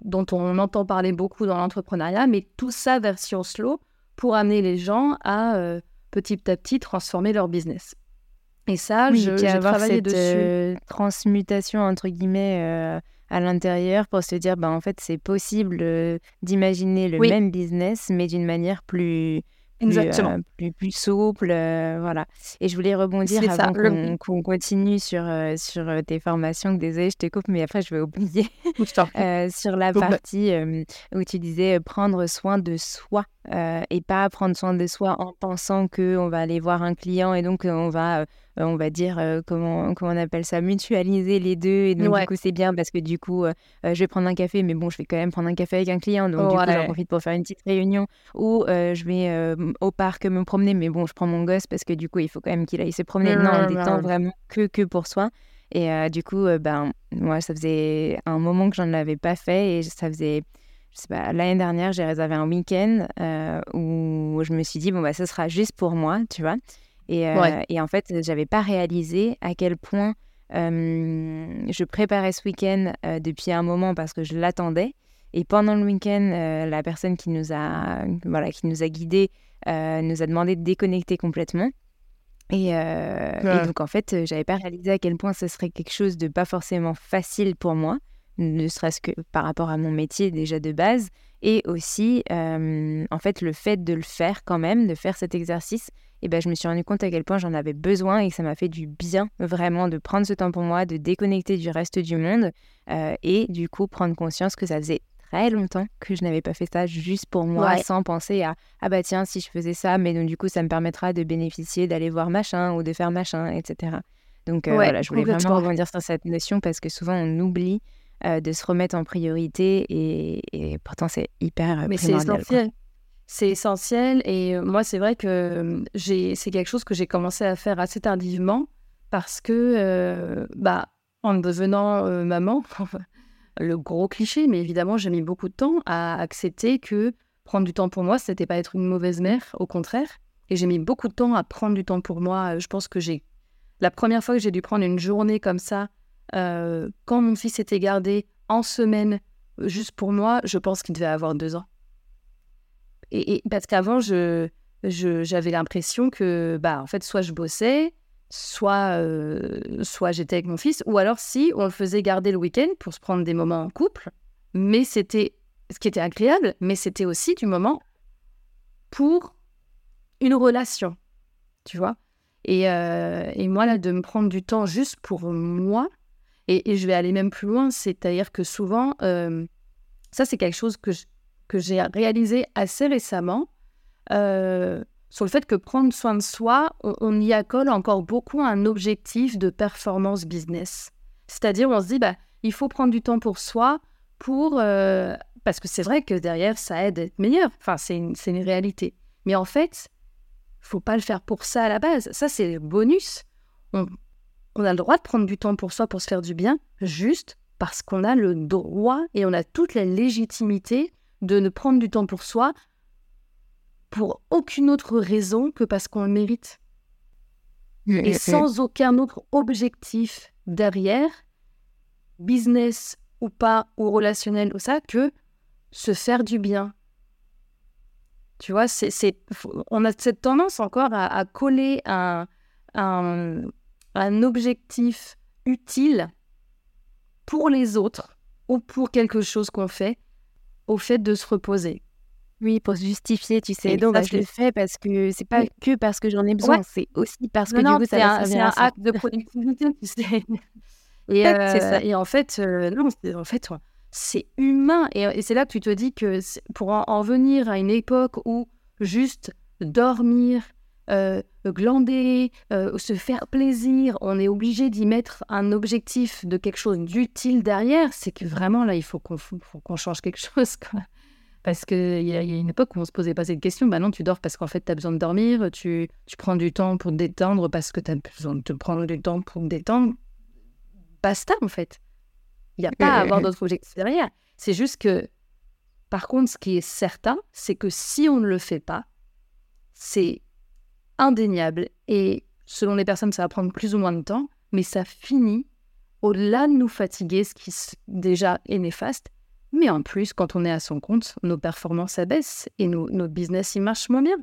Speaker 2: dont on entend parler beaucoup dans l'entrepreneuriat, mais tout ça version slow pour amener les gens à euh, petit à petit transformer leur business.
Speaker 1: Et ça, j'ai travaillé dessus. Euh, transmutation entre guillemets euh, à l'intérieur pour se dire, bah en fait, c'est possible d'imaginer le même business, mais d'une manière plus Exactement. Plus, plus, souple, voilà. Et je voulais rebondir avant qu'on continue sur, sur tes formations. Désolée, je te coupe, mais après, je vais oublier. sur la partie où tu disais prendre soin de soi. Euh, et pas prendre soin de soi en pensant qu'on va aller voir un client et donc on va, euh, on va dire, euh, comment, comment on appelle ça, mutualiser les deux. Et donc, du coup, c'est bien parce que du coup, je vais prendre un café, mais bon, je vais quand même prendre un café avec un client. Donc, du coup, j'en profite pour faire une petite réunion. Ou je vais au parc me promener, mais bon, je prends mon gosse parce que du coup, il faut quand même qu'il aille se promener. Non, des temps vraiment que, que pour soi. Et du coup, ben, moi, ça faisait un moment que j'en avais pas fait et ça faisait je sais pas, l'année dernière, j'ai réservé un week-end euh, où je me suis dit, bon, bah, ce sera juste pour moi, tu vois. Et, euh, et en fait, j'avais pas réalisé à quel point euh, je préparais ce week-end depuis un moment parce que je l'attendais. Et pendant le week-end, la personne qui nous a, voilà, qui nous a guidés nous a demandé de déconnecter complètement. Et, et donc, en fait, j'avais pas réalisé à quel point ce serait quelque chose de pas forcément facile pour moi ne serait-ce que par rapport à mon métier déjà de base, et aussi euh, en fait le fait de le faire quand même, de faire cet exercice, et ben, je me suis rendu compte à quel point j'en avais besoin et que ça m'a fait du bien vraiment de prendre ce temps pour moi, de déconnecter du reste du monde euh, et du coup prendre conscience que ça faisait très longtemps que je n'avais pas fait ça juste pour moi sans penser à ah bah tiens si je faisais ça mais donc du coup ça me permettra de bénéficier d'aller voir machin ou de faire machin etc. Donc euh, voilà, je voulais vraiment rebondir sur cette notion parce que souvent on oublie euh, de se remettre en priorité et, pourtant c'est hyper euh, Mais c'est
Speaker 2: essentiel. C'est essentiel et euh, moi c'est vrai que c'est quelque chose que j'ai commencé à faire assez tardivement parce que bah, en devenant maman, le gros cliché, mais évidemment j'ai mis beaucoup de temps à accepter que prendre du temps pour moi, c'était pas être une mauvaise mère, au contraire. Et j'ai mis beaucoup de temps à prendre du temps pour moi. Je pense que j'ai La première fois que j'ai dû prendre une journée comme ça, euh, quand mon fils était gardé en semaine, juste pour moi, je pense qu'il devait avoir deux ans. Et, parce qu'avant, je, j'avais l'impression que, bah, en fait, soit je bossais, soit, euh, soit j'étais avec mon fils, ou alors si on le faisait garder le week-end pour se prendre des moments en couple, mais c'était ce qui était agréable, mais c'était aussi du moment pour une relation, tu vois. Et, euh, et, moi, là, de me prendre du temps juste pour moi, et, je vais aller même plus loin, c'est-à-dire que souvent, euh, ça, c'est quelque chose que, que j'ai réalisé assez récemment, euh, sur le fait que prendre soin de soi, on, y accole encore beaucoup un objectif de performance business. C'est-à-dire, on se dit, bah, il faut prendre du temps pour soi, pour, parce que c'est vrai que derrière, ça aide à être meilleur. Enfin, c'est une, une réalité. Mais en fait, faut pas le faire pour ça à la base. Ça, c'est bonus. On, a le droit de prendre du temps pour soi, pour se faire du bien, juste parce qu'on a le droit et on a toute la légitimité de ne prendre du temps pour soi pour aucune autre raison que parce qu'on le mérite. Et sans aucun autre objectif derrière, business ou pas, ou relationnel ou ça, que se faire du bien, tu vois, c'est, on a cette tendance encore à, coller un, un, objectif utile pour les autres ou pour quelque chose qu'on fait au fait de se reposer.
Speaker 1: Oui, pour se justifier, tu sais. donc, je le fais parce que c'est pas que parce que j'en ai besoin, c'est aussi parce que
Speaker 2: non,
Speaker 1: du coup,
Speaker 2: c'est un, un acte de productivité, tu sais. Et, euh, et en fait, euh, non, en fait, c'est humain. Et, c'est là que tu te dis que pour en, venir à une époque où juste dormir, euh, glander, euh, se faire plaisir, on est obligé d'y mettre un objectif de quelque chose d'utile derrière, c'est que vraiment là, il faut qu'on change quelque chose. Parce qu'il y, y a une époque où on se posait pas cette question. Bah non, tu dors parce qu'en fait, tu as besoin de dormir, tu, tu prends du temps pour te détendre parce que tu as besoin de te prendre du temps pour te détendre. Basta, en fait. Il n'y a pas à avoir d'autres objectifs derrière. C'est juste que, par contre, ce qui est certain, c'est que si on ne le fait pas, c'est indéniable. Et selon les personnes, ça va prendre plus ou moins de temps, mais ça finit au-delà de nous fatiguer, ce qui déjà est néfaste. Mais en plus, quand on est à son compte, nos performances abaissent et nos, nos business, ils marchent moins bien.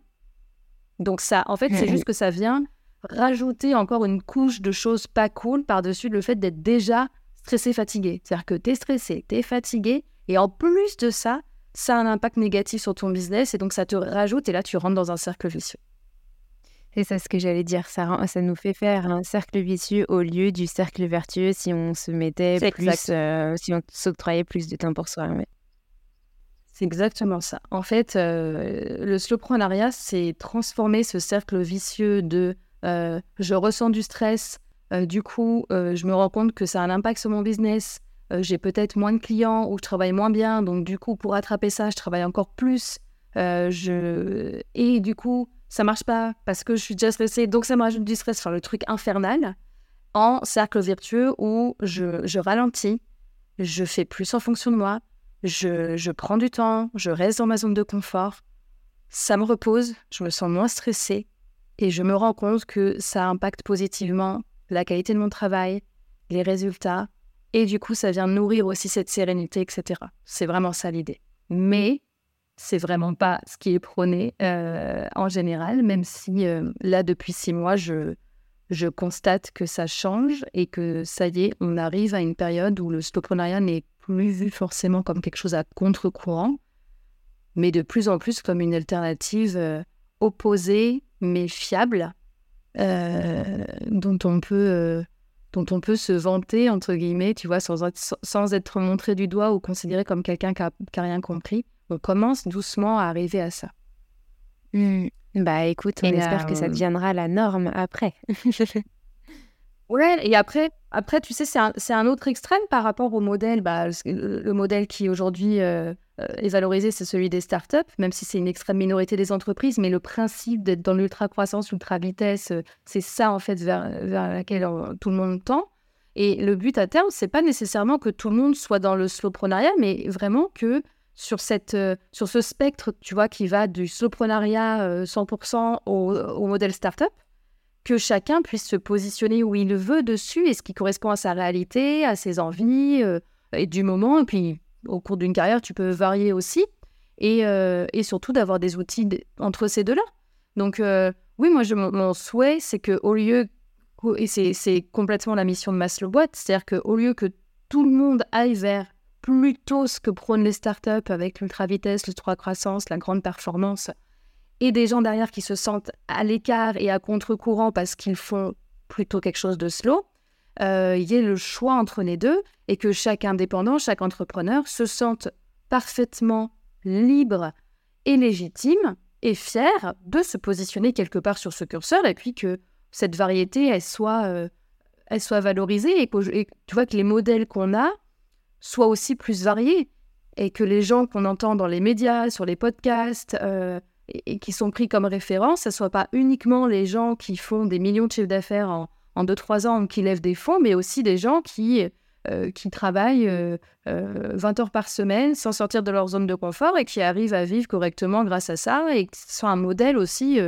Speaker 2: Donc ça, en fait, c'est juste que ça vient rajouter encore une couche de choses pas cool par-dessus le fait d'être déjà stressé, fatigué. C'est-à-dire que tu es stressé, tu es fatigué, et en plus de ça, ça a un impact négatif sur ton business, et donc ça te rajoute, et là, tu rentres dans un cercle vicieux.
Speaker 1: C'est ça ce que j'allais dire, ça, ça nous fait faire un cercle vicieux au lieu du cercle vertueux si on se mettait plus, euh, si on s'octroyait plus de temps pour soi.
Speaker 2: C'est exactement ça. En fait, euh, le slowpreneuriat, c'est transformer ce cercle vicieux de euh, je ressens du stress, euh, du coup, je me rends compte que ça a un impact sur mon business. J'ai peut-être moins de clients ou je travaille moins bien. Donc, du coup, pour rattraper ça, je travaille encore plus. je... Et du coup, ça marche pas parce que je suis déjà stressée. Donc, ça me rajoute du stress. Enfin, le truc infernal en cercle vertueux où je, je ralentis, je fais plus en fonction de moi, je, je, prends du temps, je reste dans ma zone de confort, ça me repose, je me sens moins stressée et je me rends compte que ça impacte positivement la qualité de mon travail, les résultats, et du coup, ça vient nourrir aussi cette sérénité, etc. C'est vraiment ça l'idée. Mais c'est vraiment pas ce qui est prôné euh, en général, même si euh, là, depuis six mois, je, je constate que ça change et que ça y est, on arrive à une période où le stoprenariat n'est plus vu forcément comme quelque chose à contre-courant, mais de plus en plus comme une alternative euh, opposée mais fiable dont on peut dont on peut se vanter entre guillemets, tu vois, sans être, sans être montré du doigt ou considéré comme quelqu'un qui n'a rien compris. On commence doucement à arriver à ça.
Speaker 1: Mmh. Bah écoute, on espère que ça deviendra la norme après.
Speaker 2: Ouais, et après, après tu sais, c'est un, un, autre extrême par rapport au modèle. Bah, le, modèle qui aujourd'hui euh, euh, est valorisé, c'est celui des startups, même si c'est une extrême minorité des entreprises. Mais le principe d'être dans l'ultra-croissance, ultra-vitesse, euh, c'est ça, en fait, vers, vers laquelle tout le monde tend. Et le but à terme, c'est pas nécessairement que tout le monde soit dans le slowprenariat, mais vraiment que sur, cette, sur ce spectre, tu vois, qui va du slowprenariat 100% au, au modèle startup, que chacun puisse se positionner où il veut dessus et ce qui correspond à sa réalité, à ses envies euh, et du moment. Et puis, au cours d'une carrière, tu peux varier aussi. Et, euh, et surtout d'avoir des outils entre ces deux-là. Donc, euh, oui, moi, je, mon, souhait, c'est qu'au lieu, et c'est complètement la mission de Maslow c'est-à-dire qu'au lieu que tout le monde aille vers plutôt ce que prônent les startups avec l'ultra-vitesse, l'ultra-croissance, la grande performance, et des gens derrière qui se sentent à l'écart et à contre-courant parce qu'ils font plutôt quelque chose de slow, euh, il y ait le choix entre les deux et que chaque indépendant, chaque entrepreneur se sente parfaitement libre et légitime et fier de se positionner quelque part sur ce curseur et puis que cette variété, elle soit, euh, elle soit valorisée et que, tu vois que les modèles qu'on a soient aussi plus variés et que les gens qu'on entend dans les médias, sur les podcasts, euh, et, qui sont pris comme référence, ce ne soit pas uniquement les gens qui font des millions de chiffres d'affaires en, en 2-3 ans, qui lèvent des fonds, mais aussi des gens qui, euh, qui travaillent 20 euh, euh, heures par semaine sans sortir de leur zone de confort et qui arrivent à vivre correctement grâce à ça et qui sont un modèle aussi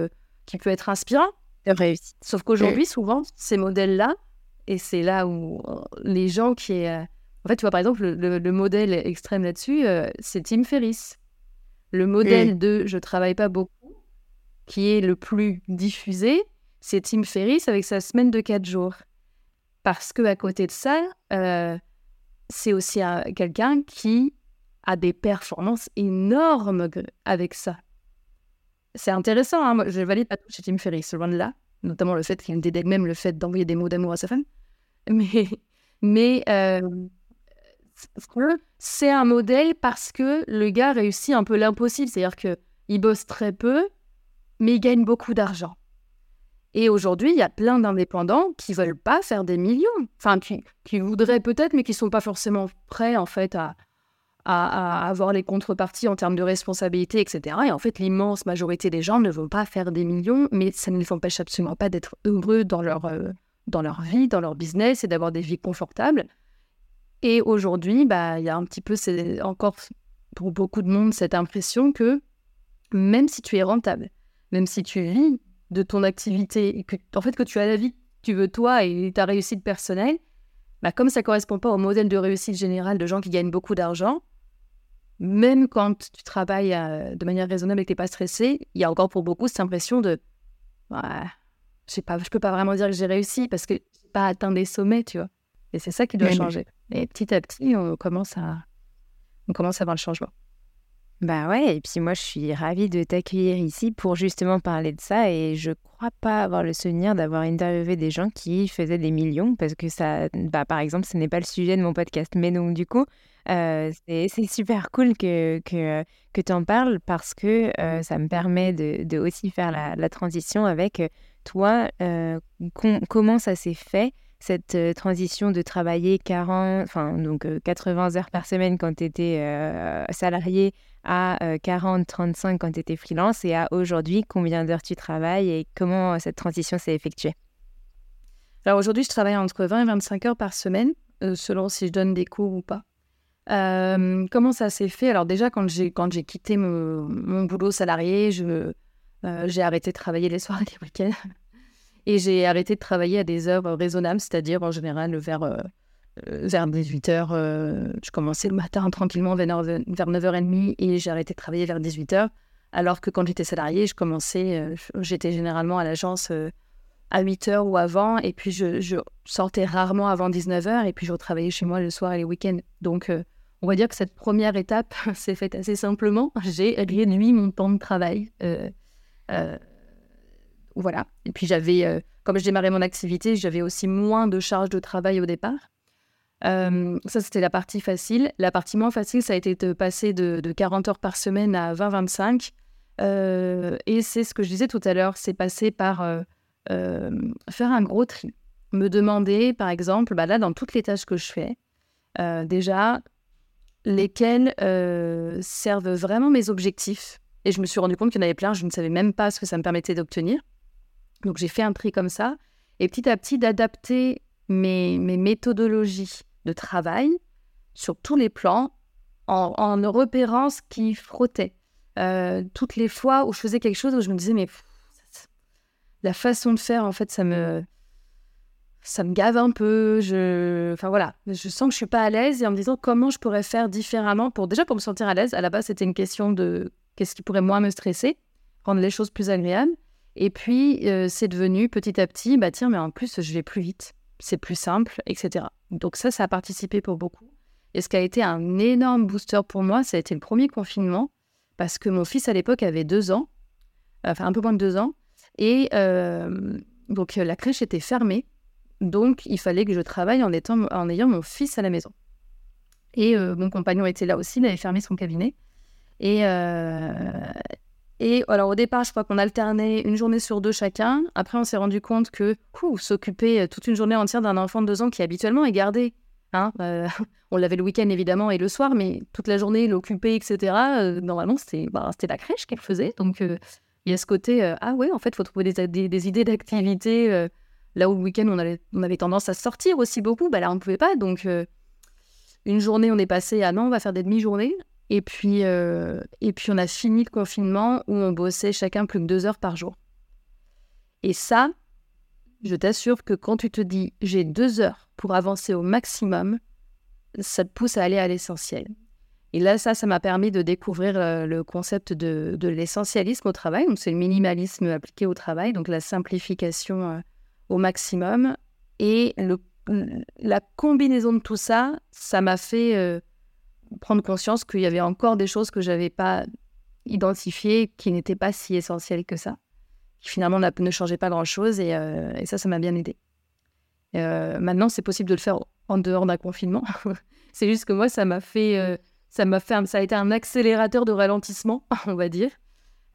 Speaker 2: qui peut être inspirant.
Speaker 1: Réussi.
Speaker 2: Sauf qu'aujourd'hui, souvent, ces modèles-là, et c'est là où les gens qui... En fait, tu vois, par exemple, le, le modèle extrême là-dessus, c'est Tim Ferriss. Le modèle de je travaille pas beaucoup, qui est le plus diffusé, c'est Tim Ferriss avec sa semaine de 4 jours. Parce que à côté de ça, euh, c'est aussi quelqu'un qui a des performances énormes avec ça. C'est intéressant, hein moi je valide pas tout chez Tim Ferriss, ce là notamment le fait qu'il dédaigne même le fait d'envoyer des mots d'amour à sa femme. Mais, mais euh, c'est un modèle parce que le gars réussit un peu l'impossible, c'est-à-dire qu'il bosse très peu, mais il gagne beaucoup d'argent. Et aujourd'hui, il y a plein d'indépendants qui veulent pas faire des millions, enfin qui, qui voudraient peut-être, mais qui sont pas forcément prêts en fait à, à, avoir les contreparties en termes de responsabilité, etc. Et en fait, l'immense majorité des gens ne vont pas faire des millions, mais ça ne les empêche absolument pas d'être heureux dans leur, euh, dans leur vie, dans leur business et d'avoir des vies confortables. Et aujourd'hui, bah, il y a un petit peu, c'est encore pour beaucoup de monde, cette impression que même si tu es rentable, même si tu vis de ton activité, et que, en fait, que tu as la vie que tu veux toi et ta réussite personnelle, bah, comme ça ne correspond pas au modèle de réussite générale de gens qui gagnent beaucoup d'argent, même quand tu travailles euh, de manière raisonnable et que tu n'es pas stressé, il y a encore pour beaucoup cette impression de ouais, je pas, je peux pas vraiment dire que j'ai réussi parce que je n'ai pas atteint des sommets, tu vois. Et c'est ça qui doit changer. Et petit à petit, on commence à, on commence à voir le changement.
Speaker 1: Bah ouais, et puis moi je suis ravie de t'accueillir ici pour justement parler de ça et je crois pas avoir le souvenir d'avoir interviewé des gens qui faisaient des millions parce que ça, bah par exemple, ce n'est pas le sujet de mon podcast. Mais donc du coup, euh, c'est super cool que, que, que tu en parles parce que euh, ça me permet de, de aussi faire la, la, transition avec toi, euh, comment ça s'est fait cette euh, transition de travailler 40, enfin, donc 80 euh, heures par semaine quand tu étais euh, salarié à 40, 35 quand tu étais freelance et à aujourd'hui, combien d'heures tu travailles et comment cette transition s'est effectuée?
Speaker 2: Alors aujourd'hui, je travaille entre 20 et 25 heures par semaine, selon si je donne des cours ou pas. comment ça s'est fait? Alors déjà, quand j'ai, quand j'ai quitté mon boulot salarié, je, j'ai arrêté de travailler les soirs et les week-ends. Et j'ai arrêté de travailler à des heures euh, raisonnables, c'est-à-dire en général vers, euh, euh, vers 18h. je commençais le matin tranquillement vers, 9h30 et j'ai arrêté de travailler vers 18h. Alors que quand j'étais salarié, je commençais, j'étais généralement à l'agence à 8h ou avant, et puis je, sortais rarement avant 19h, et puis je retravaillais chez moi le soir et les week-ends. Donc, on va dire que cette première étape s'est faite assez simplement. J'ai réduit mon temps de travail. Voilà. Et puis j'avais, euh, comme je démarrais mon activité, j'avais aussi moins de charges de travail au départ. Euh, ça, c'était la partie facile. La partie moins facile, ça a été de passer de, 40 heures par semaine à 20-25. Euh, et c'est ce que je disais tout à l'heure, c'est passer par faire un gros tri. Me demander, par exemple, bah là, dans toutes les tâches que je fais, déjà, lesquelles servent vraiment mes objectifs. Et je me suis rendu compte qu'il y en avait plein, je ne savais même pas ce que ça me permettait d'obtenir. Donc j'ai fait un tri comme ça. Et petit à petit, d'adapter mes, méthodologies de travail sur tous les plans en, repérant ce qui frottait. Euh, toutes les fois où je faisais quelque chose où je me disais, mais la façon de faire, en fait, ça me, ça me gave un peu. Je, enfin voilà, je sens que je suis pas à l'aise et en me disant comment je pourrais faire différemment pour déjà pour me sentir à l'aise. À la base, c'était une question de qu'est-ce qui pourrait moins me stresser, rendre les choses plus agréables. Et puis, euh, c'est devenu petit à petit, bah tiens, mais en plus, je vais plus vite, c'est plus simple, etc. Donc ça, ça a participé pour beaucoup. Et ce qui a été un énorme booster pour moi, ça a été le premier confinement, parce que mon fils à l'époque avait deux ans, enfin un peu moins de deux ans, et euh, donc la crèche était fermée. Donc, il fallait que je travaille en, étant, en ayant mon fils à la maison. Et euh, mon compagnon était là aussi, il avait fermé son cabinet. Et, et alors, au départ, je crois qu'on alternait une journée sur deux chacun. Après, on s'est rendu compte que s'occuper euh, toute une journée entière d'un enfant de deux ans qui habituellement est gardé. Hein, on l'avait le week-end évidemment et le soir, mais toute la journée, l'occuper, etc. normalement, c'était bah, la crèche qu'elle faisait. Donc, il y a ce côté, ah ouais, en fait, faut trouver des, des, idées d'activité Là où le week-end, on avait, tendance à sortir aussi beaucoup, bah là, on ne pouvait pas. Donc, euh, une journée, on est passé à non, on va faire des demi-journées. Et puis, euh, et puis, on a fini le confinement où on bossait chacun plus que deux heures par jour. Et ça, je t'assure que quand tu te dis j'ai deux heures pour avancer au maximum, ça te pousse à aller à l'essentiel. Et là, ça, ça m'a permis de découvrir euh, le concept de, de l'essentialisme au travail. Donc, c'est le minimalisme appliqué au travail, donc la simplification au maximum. Et le, la combinaison de tout ça, ça m'a fait euh, prendre conscience qu'il y avait encore des choses que j'avais pas identifiées, qui n'étaient pas si essentielles que ça, qui finalement ne changeaient pas grand-chose. Et, euh, et, ça, ça m'a bien aidé. Euh, maintenant, c'est possible de le faire en dehors d'un confinement. c'est juste que moi, ça m'a fait, ça m'a fait, ça a été un accélérateur de ralentissement, on va dire.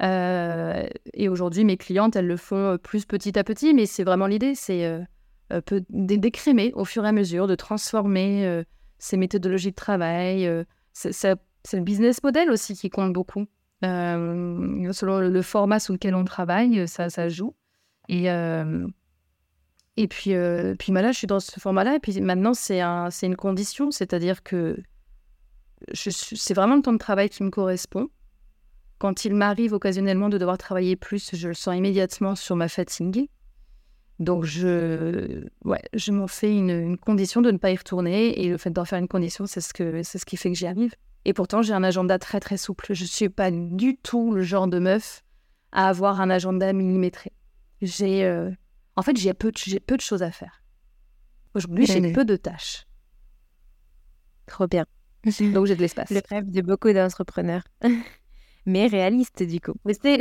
Speaker 2: Euh, et aujourd'hui, mes clientes, elles le font euh, plus petit à petit, mais c'est vraiment l'idée, c'est euh, d'écrémer au fur et à mesure, de transformer ces méthodologies de travail. c'est le business model aussi qui compte beaucoup. selon le, format sous lequel on travaille, ça, ça joue. Et, et puis, puis là, je suis dans ce format-là. Et puis maintenant, c'est un, une condition, c'est-à-dire que c'est vraiment le temps de travail qui me correspond. Quand il m'arrive occasionnellement de devoir travailler plus, je le sens immédiatement sur ma fatigue. Donc, je, ouais, je m'en fais une, condition de ne pas y retourner. Et le fait d'en faire une condition, c'est ce, que, c'est ce qui fait que j'y arrive. Et pourtant, j'ai un agenda très, très souple. Je ne suis pas du tout le genre de meuf à avoir un agenda millimétré. J'ai, euh, en fait, j'ai peu, de, j'ai peu de choses à faire. Aujourd'hui, j'ai peu de tâches.
Speaker 1: Trop bien.
Speaker 2: Donc, j'ai de l'espace.
Speaker 1: Le rêve de beaucoup d'entrepreneurs. mais réaliste du coup.
Speaker 2: Mais c'est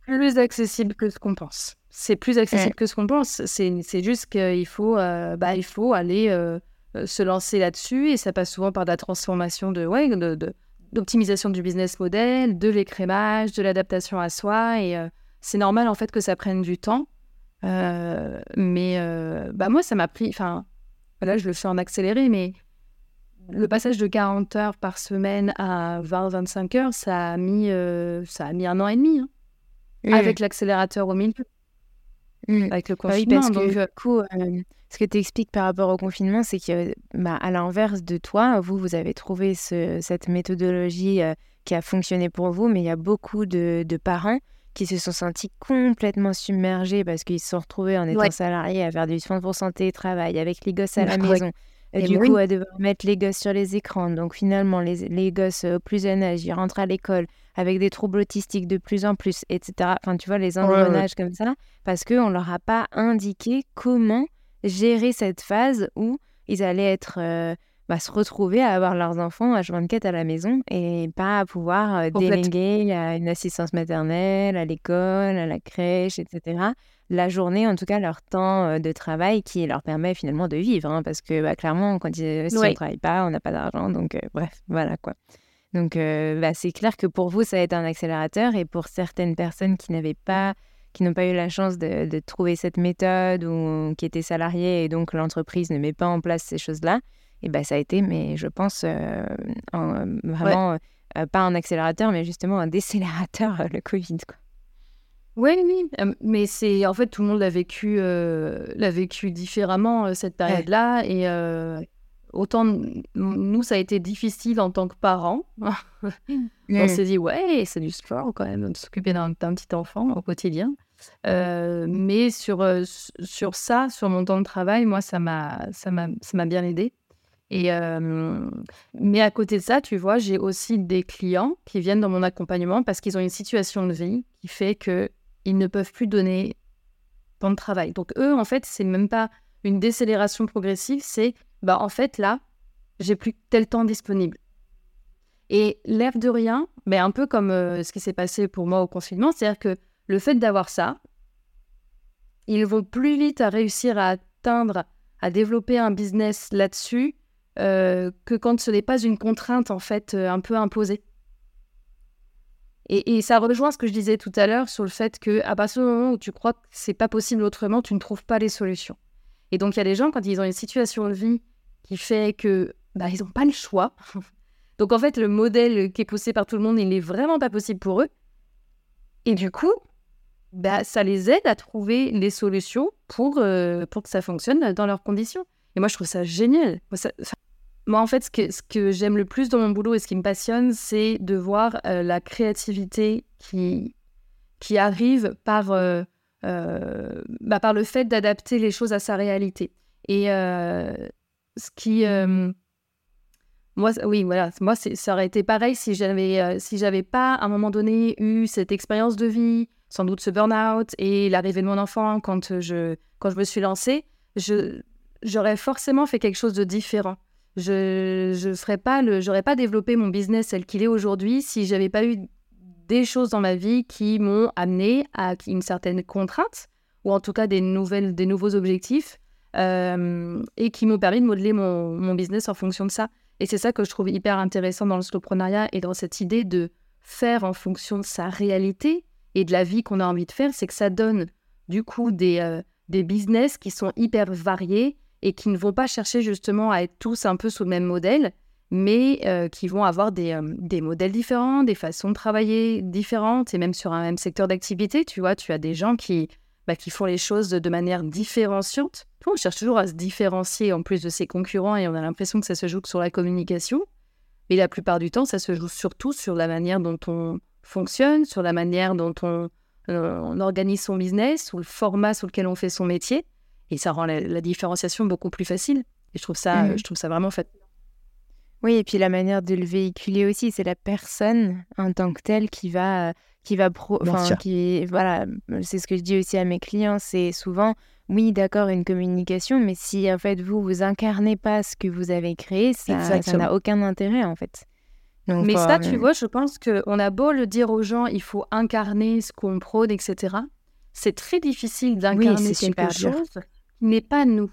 Speaker 2: plus accessible que ce qu'on pense. C'est plus accessible que ce qu'on pense. C'est juste qu'il faut, euh, bah, il faut aller euh, euh, se lancer là-dessus et ça passe souvent par la transformation de, ouais, de, d'optimisation du business model, de l'écrémage, de l'adaptation à soi. Et c'est normal en fait que ça prenne du temps. mais bah, moi, ça m'a pris. Enfin, là, je le fais en accéléré, mais le passage de 40 heures par semaine à 20-25 heures, ça a, mis, euh, ça a mis un an et demi. Hein, avec l'accélérateur au milieu. Avec le confinement.
Speaker 1: parce donc, que, du coup, euh, ce que tu expliques par rapport au confinement, c'est que, bah, à l'inverse de toi, vous, vous avez trouvé cette méthodologie euh, qui a fonctionné pour vous, mais il y a beaucoup de, parents qui se sont sentis complètement submergés parce qu'ils se sont retrouvés en étant salariés à faire du 100% télétravail avec les gosses à la maison. Et du coup, à devoir mettre les gosses sur les écrans. Donc finalement, les, les gosses au plus jeune âge, ils rentrent à l'école avec des troubles autistiques de plus en plus, etc. Enfin, tu vois, les engrenages comme ça, parce qu'on ne leur a pas indiqué comment gérer cette phase où ils allaient être, euh, bah, se retrouver à avoir leurs enfants à 24 à la maison et pas à pouvoir euh, déléguer à une assistance maternelle, à l'école, à la crèche, etc la journée, en tout cas leur temps euh, de travail qui leur permet finalement de vivre. Hein, parce que bah, clairement, quand ils, si on ne travaille pas, on n'a pas d'argent. Donc euh, bref, voilà quoi. Donc euh, bah, c'est clair que pour vous, ça a été un accélérateur. Et pour certaines personnes qui n'avaient pas qui n'ont pas eu la chance de, trouver cette méthode ou qui étaient salariés et donc l'entreprise ne met pas en place ces choses-là, et ben ça a été, mais je pense, vraiment pas un accélérateur, mais justement un décélérateur, le Covid. Quoi.
Speaker 2: Oui, oui, mais c'est en fait tout le monde l'a vécu, euh, l'a vécu différemment euh, cette période-là et autant nous ça a été difficile en tant que parents. On s'est dit ouais c'est du sport quand même de s'occuper d'un petit enfant au quotidien. mais sur, sur ça, sur mon temps de travail, moi, ça m'a bien aidé. Et, mais à côté de ça, tu vois, j'ai aussi des clients qui viennent dans mon accompagnement parce qu'ils ont une situation de vie qui fait qu'ils ne peuvent plus donner temps de travail. Donc eux, en fait, c'est même pas une décélération progressive, c'est bah en fait là, j'ai plus tel temps disponible. Et l'air de rien, mais un peu comme ce qui s'est passé pour moi au confinement, c'est-à-dire que le fait d'avoir ça, ils vont plus vite à réussir à atteindre, à développer un business là-dessus euh, que quand ce n'est pas une contrainte en fait euh, un peu imposée. Et, ça rejoint ce que je disais tout à l'heure sur le fait que à partir du moment où tu crois que c'est pas possible autrement, tu ne trouves pas les solutions. Et donc il y a des gens quand ils ont une situation de vie qui fait que bah, ils n'ont pas le choix. donc en fait le modèle qui est poussé par tout le monde, il n'est vraiment pas possible pour eux. Et du coup, bah, ça les aide à trouver les solutions pour, euh, pour que ça fonctionne dans leurs conditions. Et moi, je trouve ça génial. Moi, en fait, ce que, j'aime le plus dans mon boulot et ce qui me passionne, c'est de voir euh, la créativité qui, qui arrive par, euh, euh, bah, par le fait d'adapter les choses à sa réalité. Et ce qui. moi, oui, voilà. Moi, ça aurait été pareil si j'avais si j'avais pas, à un moment donné, eu cette expérience de vie, sans doute ce burn-out et l'arrivée de mon enfant quand je, quand je me suis lancée. J'aurais forcément fait quelque chose de différent je ne ferais pas j'aurais pas développé mon business tel qu'il est aujourd'hui si j'avais pas eu des choses dans ma vie qui m'ont amené à une certaine contrainte ou en tout cas des nouvelles, des nouveaux objectifs euh, et qui m'ont permis de modeler mon, business en fonction de ça. Et c'est ça que je trouve hyper intéressant dans le slowprenariat et dans cette idée de faire en fonction de sa réalité et de la vie qu'on a envie de faire, c'est que ça donne du coup des, euh, des business qui sont hyper variés et qui ne vont pas chercher justement à être tous un peu sous le même modèle, mais euh, qui vont avoir des, euh, des, modèles différents, des façons de travailler différentes, et même sur un même secteur d'activité, tu vois, tu as des gens qui, bah, qui font les choses de, manière différenciante. On cherche toujours à se différencier en plus de ses concurrents, et on a l'impression que ça se joue sur la communication, mais la plupart du temps, ça se joue surtout sur la manière dont on fonctionne, sur la manière dont on, euh, on organise son business, ou le format sur lequel on fait son métier. Et ça rend la, différenciation beaucoup plus facile. Et je trouve ça, mmh. je trouve ça vraiment fait.
Speaker 1: Oui, et puis la manière de le véhiculer aussi, c'est la personne en tant que telle qui va, qui va pro, enfin, qui, voilà, c'est ce que je dis aussi à mes clients, c'est souvent, oui, d'accord, une communication, mais si en fait vous vous incarnez pas ce que vous avez créé, ça, n'a aucun intérêt en fait.
Speaker 2: mais ça, tu vois, je pense qu'on a beau le dire aux gens, il faut incarner ce qu'on prône, etc. C'est très difficile d'incarner quelque chose n'est pas nous.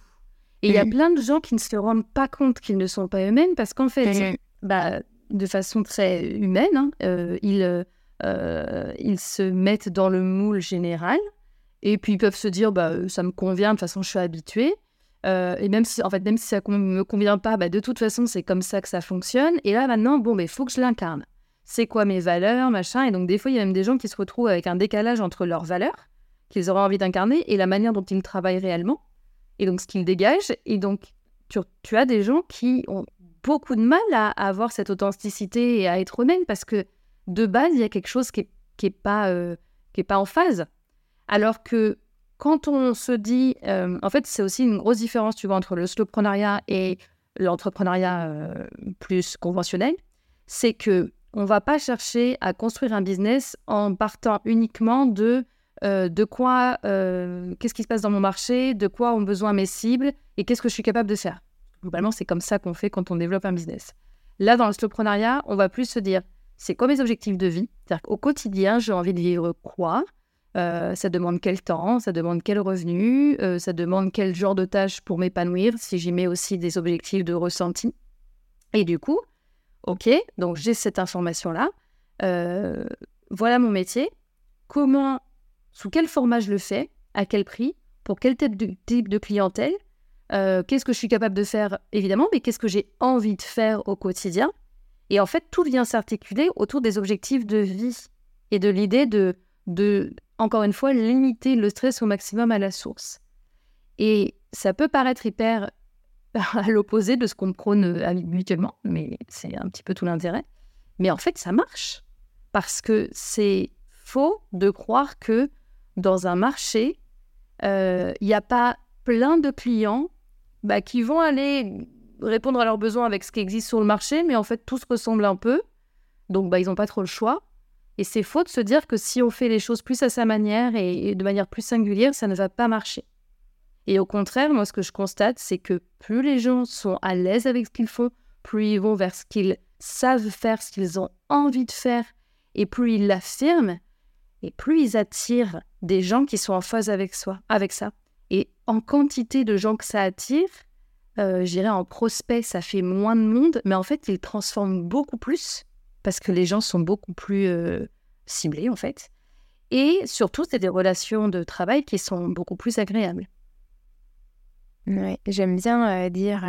Speaker 2: Et il y a mm. plein de gens qui ne se rendent pas compte qu'ils ne sont pas eux-mêmes parce qu'en fait, mm. bah, de façon très humaine, hein, euh, ils, euh, ils se mettent dans le moule général et puis ils peuvent se dire bah, ça me convient, de toute façon je suis habitué. Euh, et même si, en fait, même si ça ne me convient pas, bah, de toute façon, c'est comme ça que ça fonctionne. Et là, maintenant, bon, il faut que je l'incarne. C'est quoi mes valeurs, machin? Et donc, des fois, il y a même des gens qui se retrouvent avec un décalage entre leurs valeurs, qu'ils auraient envie d'incarner, et la manière dont ils travaillent réellement et donc ce qu'il dégage. Et donc, tu, as des gens qui ont beaucoup de mal à, avoir cette authenticité et à être eux-mêmes parce que de base, il y a quelque chose qui n'est euh, pas en phase. Alors que quand on se dit, euh, en fait, c'est aussi une grosse différence, tu vois, entre le slowprenariat et l'entrepreneuriat euh, plus conventionnel, c'est que on va pas chercher à construire un business en partant uniquement de euh, de quoi, euh, qu'est-ce qui se passe dans mon marché, de quoi ont besoin mes cibles et qu'est-ce que je suis capable de faire. Globalement, c'est comme ça qu'on fait quand on développe un business. Là, dans le slowprenariat, on va plus se dire, c'est quoi mes objectifs de vie? C'est-à-dire qu'au quotidien, j'ai envie de vivre quoi? Euh, Ça demande quel temps? Ça demande quel revenu? Ça demande quel genre de tâches pour m'épanouir Si j'y mets aussi des objectifs de ressenti? Et du coup, ok, donc j'ai cette information-là. voilà mon métier. Comment sous quel format je le fais, à quel prix, pour quel type de, clientèle, euh, qu'est-ce que je suis capable de faire évidemment, mais qu'est-ce que j'ai envie de faire au quotidien. Et en fait, tout vient s'articuler autour des objectifs de vie et de l'idée de, de, encore une fois, limiter le stress au maximum à la source. Et ça peut paraître hyper à l'opposé de ce qu'on prône habituellement, mais c'est un petit peu tout l'intérêt. Mais en fait, ça marche. Parce que c'est faux de croire que dans un marché, il n'y a pas plein de clients bah, qui vont aller répondre à leurs besoins avec ce qui existe sur le marché, mais en fait, tout se ressemble un peu. Donc, bah, ils n'ont pas trop le choix. Et c'est faux de se dire que si on fait les choses plus à sa manière et, de manière plus singulière, ça ne va pas marcher. Et au contraire, moi, ce que je constate, c'est que plus les gens sont à l'aise avec ce qu'ils font, plus ils vont vers ce qu'ils savent faire, ce qu'ils ont envie de faire, et plus ils l'affirment, et plus ils attirent des gens qui sont en phase avec soi, avec ça. Et en quantité de gens que ça attire, euh, j'irais en prospect, ça fait moins de monde, mais en fait, ils transforment beaucoup plus parce que les gens sont beaucoup plus euh, ciblés, en fait. Et surtout, c'est des relations de travail qui sont beaucoup plus agréables.
Speaker 1: Ouais, j'aime bien euh, dire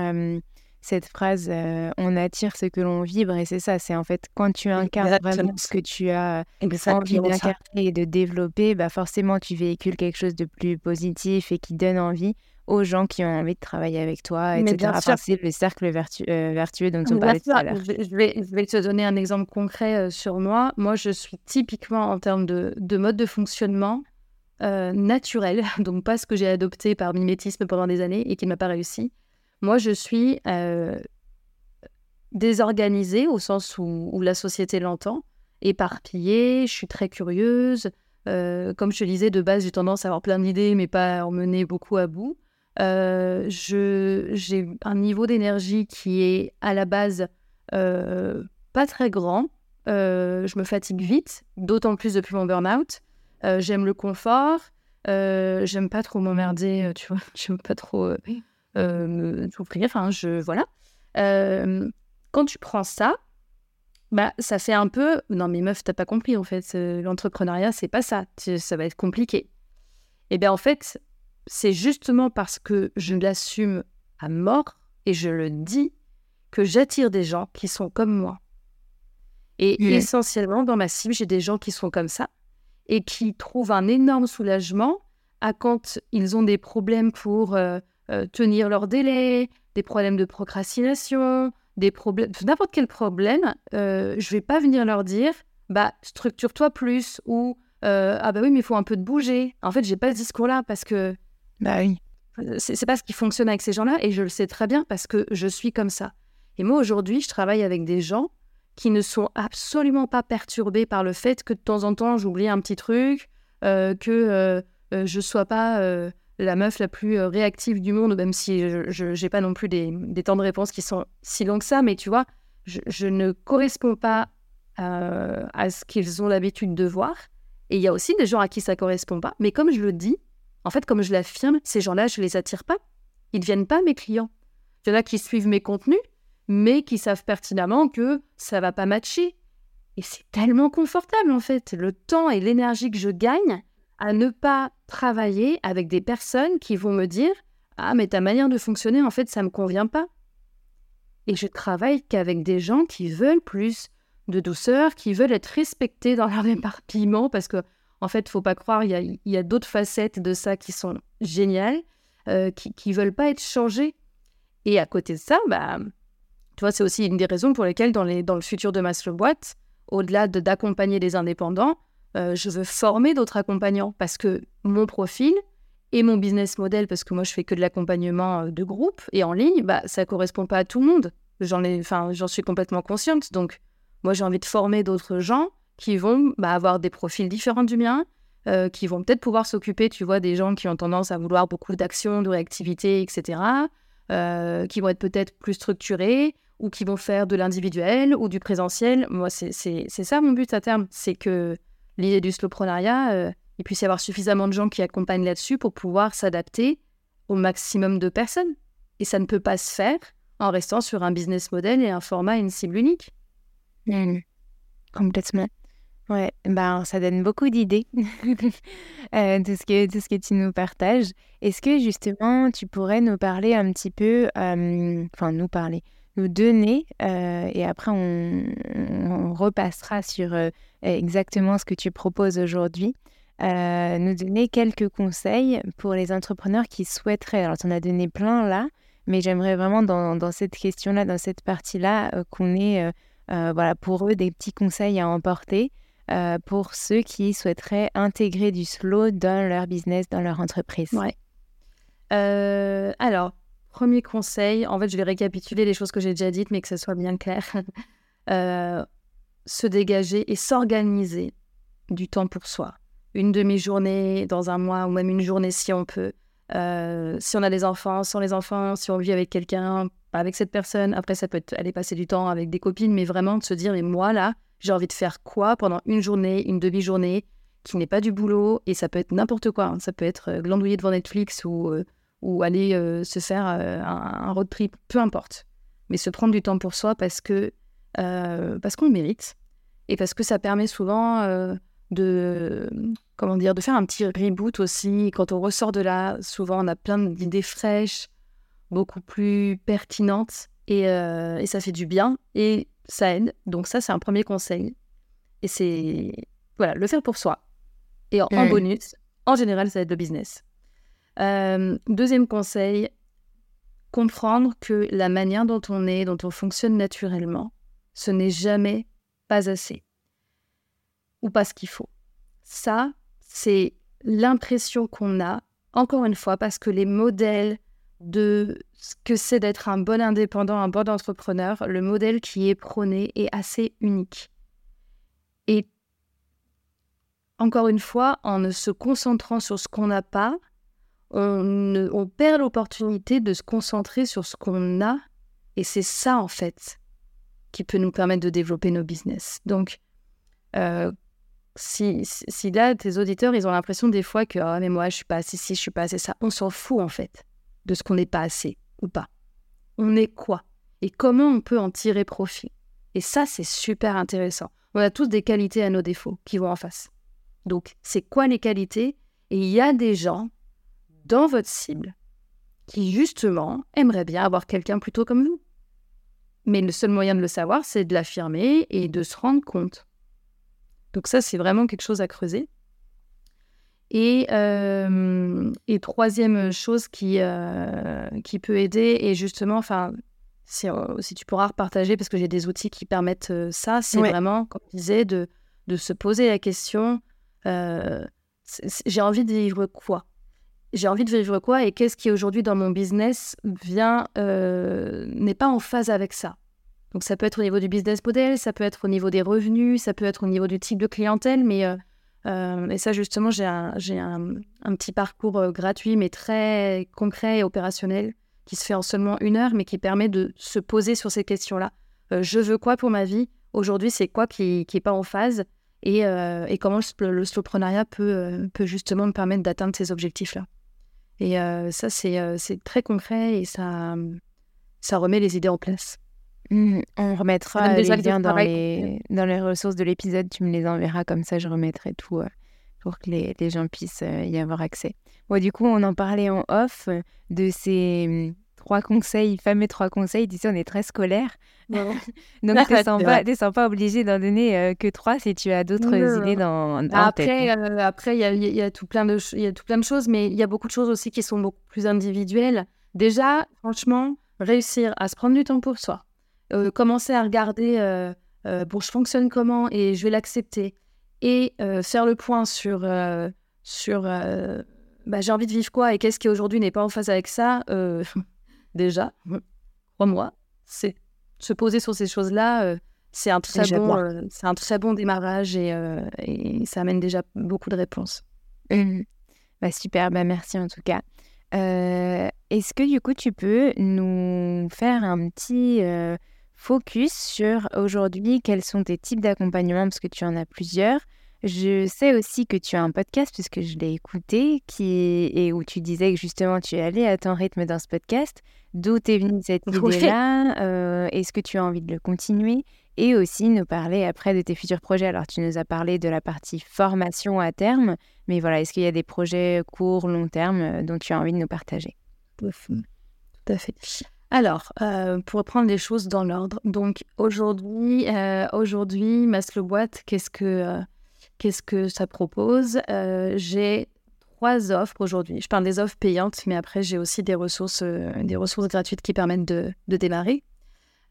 Speaker 1: cette phrase on attire ce que l'on vibre et c'est ça c'est en fait quand tu incarnes vraiment ce que tu as envie d'incarner et de développer bah forcément tu véhicules quelque chose de plus positif et qui donne envie aux gens qui ont envie de travailler avec toi, etc. c'est le cercle euh, vertueux dont on parlait tout à l'heure.
Speaker 2: Je vais, je vais te donner un exemple concret euh, sur moi. Moi, je suis typiquement en termes de, de mode de fonctionnement naturel, donc pas ce que j'ai adopté par mimétisme pendant des années et qui ne m'a pas réussi. Moi, je suis désorganisée au sens où, la société l'entend, éparpillée, je suis très curieuse. comme je te disais, de base, j'ai tendance à avoir plein d'idées, mais pas à en mener beaucoup à bout. Euh, j'ai un niveau d'énergie qui est à la base euh, pas très grand. Euh, je me fatigue vite, d'autant plus depuis mon burn-out. j'aime le confort. j'aime pas trop m'emmerder, tu vois. J'aime pas trop souffrir. Enfin, je voilà. quand tu prends ça, bah, ça fait un peu. Non, mais meuf, t'as pas compris en fait. L'entrepreneuriat, c'est pas ça. Ça va être compliqué. Et eh bien en fait, c'est justement parce que je l'assume à mort et je le dis que j'attire des gens qui sont comme moi. Et essentiellement, dans ma cible, j'ai des gens qui sont comme ça et qui trouvent un énorme soulagement à quand ils ont des problèmes pour euh, euh, tenir leur délai, des problèmes de procrastination, des problèmes, n'importe quel problème, euh, je vais pas venir leur dire, bah structure-toi plus ou ah bah oui mais il faut un peu de bouger. En fait, j'ai pas ce discours-là parce que
Speaker 1: bah oui.
Speaker 2: C'est pas ce qui fonctionne avec ces gens-là et je le sais très bien parce que je suis comme ça. Et moi aujourd'hui, je travaille avec des gens qui ne sont absolument pas perturbés par le fait que de temps en temps j'oublie un petit truc, euh, que euh, euh, je sois pas la meuf la plus réactive du monde, même si je n'ai pas non plus des, temps de réponse qui sont si longs que ça, mais tu vois, je, ne corresponds pas à ce qu'ils ont l'habitude de voir. Et il y a aussi des gens à qui ça correspond pas, mais comme je le dis, en fait, comme je l'affirme, ces gens-là, je les attire pas. Ils ne deviennent pas mes clients. Il y en a qui suivent mes contenus, mais qui savent pertinemment que ça va pas matcher. Et c'est tellement confortable, en fait, le temps et l'énergie que je gagne à ne pas travailler avec des personnes qui vont me dire Ah, mais ta manière de fonctionner, en fait, ça ne me convient pas. Et je travaille qu'avec des gens qui veulent plus de douceur, qui veulent être respectés dans leur éparpillement, parce que en fait, faut pas croire, il y a, d'autres facettes de ça qui sont géniales, euh, qui ne veulent pas être changées. Et à côté de ça, bah, tu vois, c'est aussi une des raisons pour lesquelles dans, les, dans le futur de Master Boîte, au-delà d'accompagner des indépendants, euh, je veux former d'autres accompagnants parce que mon profil et mon business model, parce que moi je fais que de l'accompagnement euh, de groupe et en ligne, bah, ça correspond pas à tout le monde. J'en suis complètement consciente. Donc, moi j'ai envie de former d'autres gens qui vont bah, avoir des profils différents du mien, euh, qui vont peut-être pouvoir s'occuper, tu vois, des gens qui ont tendance à vouloir beaucoup d'action, de réactivité, etc., qui vont être peut-être plus structurés ou qui vont faire de l'individuel ou du présentiel. Moi, c'est ça mon but à terme, c'est que l'idée du slowprenariat, euh, il puisse y avoir suffisamment de gens qui accompagnent là-dessus pour pouvoir s'adapter au maximum de personnes. Et ça ne peut pas se faire en restant sur un business model et un format et une cible unique.
Speaker 1: Mmh. Complètement. Ouais, ben, ça donne beaucoup d'idées, euh, de, ce que, de ce que tu nous partages. Est-ce que justement, tu pourrais nous parler un petit peu, enfin nous parler, nous donner, euh, et après on, repassera sur euh, exactement ce que tu proposes aujourd'hui, nous donner quelques conseils pour les entrepreneurs qui souhaiteraient, alors tu en as donné plein là, mais j'aimerais vraiment dans, dans cette question-là, dans cette partie-là, qu'on ait voilà, pour eux des petits conseils à emporter euh, pour ceux qui souhaiteraient intégrer du slow dans leur business, dans leur entreprise.
Speaker 2: Ouais. Euh, alors, premier conseil, en fait, je vais récapituler les choses que j'ai déjà dites, mais que ce soit bien clair. Euh, se dégager et s'organiser du temps pour soi. Une demi-journée dans un mois ou même une journée si on peut. Euh, si on a des enfants, sans les enfants, si on vit avec quelqu'un, avec cette personne. Après, ça peut être aller passer du temps avec des copines, mais vraiment de se dire, mais moi là, j'ai envie de faire quoi pendant une journée, une demi-journée, qui n'est pas du boulot, et ça peut être n'importe quoi. hein. Ça peut être euh, glandouiller devant Netflix ou, ou aller euh, se faire euh, un, un road trip, peu importe. Mais se prendre du temps pour soi parce que euh, parce qu'on le mérite et parce que ça permet souvent de comment dire de faire un petit reboot aussi. Quand on ressort de là, souvent on a plein d'idées fraîches, beaucoup plus pertinentes et, et ça fait du bien et ça aide. Donc ça c'est un premier conseil et c'est voilà le faire pour soi. Et en, en bonus, en général ça aide le business. Euh, deuxième conseil, comprendre que la manière dont on est, dont on fonctionne naturellement, ce n'est jamais pas assez ou pas ce qu'il faut. Ça, c'est l'impression qu'on a, encore une fois, parce que les modèles de ce que c'est d'être un bon indépendant, un bon entrepreneur, le modèle qui est prôné est assez unique. Et encore une fois, en ne se concentrant sur ce qu'on n'a pas, on, perd l'opportunité de se concentrer sur ce qu'on a. Et c'est ça, en fait, qui peut nous permettre de développer nos business. Donc, euh, si, si, si là, tes auditeurs, ils ont l'impression des fois que ah, mais moi, je suis pas assez ci, je suis pas assez ça, on s'en fout, en fait, de ce qu'on n'est pas assez ou pas. On est quoi? Et comment on peut en tirer profit? Et ça, c'est super intéressant. On a tous des qualités à nos défauts qui vont en face. Donc, c'est quoi les qualités? Et il y a des gens dans votre cible qui, justement, aimeraient bien avoir quelqu'un plutôt comme vous. Mais le seul moyen de le savoir, c'est de l'affirmer et de se rendre compte. Donc ça, c'est vraiment quelque chose à creuser. Et, euh, et troisième chose qui, euh, qui peut aider, et justement, enfin, si, euh, si tu pourras repartager, parce que j'ai des outils qui permettent ça, c'est
Speaker 1: Ouais.
Speaker 2: vraiment, comme je disais, de, de se poser la question, euh, j'ai envie de vivre quoi? J'ai envie de vivre quoi Et qu'est-ce qui aujourd'hui dans mon business vient, euh, n'est pas en phase avec ça donc ça peut être au niveau du business model, ça peut être au niveau des revenus, ça peut être au niveau du type de clientèle, mais euh, euh, ça justement j'ai un, un, un petit parcours gratuit mais très concret et opérationnel qui se fait en seulement une heure, mais qui permet de se poser sur ces questions-là. Je veux quoi pour ma vie? Aujourd'hui, c'est quoi qui n'est pas en phase? Et, et comment le, le peut, peut justement me permettre d'atteindre ces objectifs-là? Et euh, ça, c'est euh, très concret et ça, ça remet les idées en place.
Speaker 1: Mhm. On remettra les liens dans les, dans les ressources de l'épisode. Tu me les enverras comme ça, je remettrai tout euh, pour que les, les gens puissent y avoir accès. Bon, du coup, on en parlait en off de ces hum, trois conseils, fameux trois conseils. Tu sais, on est très scolaire. Donc, tu ne sens, pas- te sens pas obligé d'en donner euh, que trois si tu as d'autres idées dans, en tête.
Speaker 2: Après, euh, après, il y a, il y a tout plein de, ch- il y a tout plein de choses, mais il y a beaucoup de choses aussi qui sont beaucoup plus individuelles. Déjà, franchement, réussir à se prendre du temps pour soi, euh, commencer à regarder, bon, je fonctionne comment et je vais l'accepter, et faire le point sur, sur, bah, j'ai envie de vivre quoi et qu'est-ce qui aujourd'hui n'est pas en phase avec ça. euh, déjà, crois-moi, c'est se poser sur ces choses-là. euh, c'est un très bon, euh, c'est un très bon démarrage et, euh, et ça amène déjà beaucoup de réponses.
Speaker 1: Mhm. Bah, super, bah, merci en tout cas. Euh, Est-ce que du coup tu peux nous faire un petit euh, focus sur aujourd'hui quels sont tes types d'accompagnement? Parce que tu en as plusieurs. Je sais aussi que tu as un podcast puisque je l'ai écouté qui et où tu disais que justement tu es allé à ton rythme dans ce podcast. D'où t'es venue cette idée-là Euh, Est-ce que tu as envie de le continuer? Et aussi nous parler après de tes futurs projets. Alors tu nous as parlé de la partie formation à terme, mais voilà, est-ce qu'il y a des projets courts, long terme euh, dont tu as envie de nous partager?
Speaker 2: Tout à fait. Alors, euh, pour reprendre les choses dans l'ordre, donc aujourd'hui, euh, aujourd'hui, Maslow Boîte, qu'est-ce que, qu'est-ce que ça propose? Euh, J'ai trois offres aujourd'hui. Je parle des offres payantes, mais après, j'ai aussi des ressources, euh, des ressources gratuites qui permettent de, démarrer.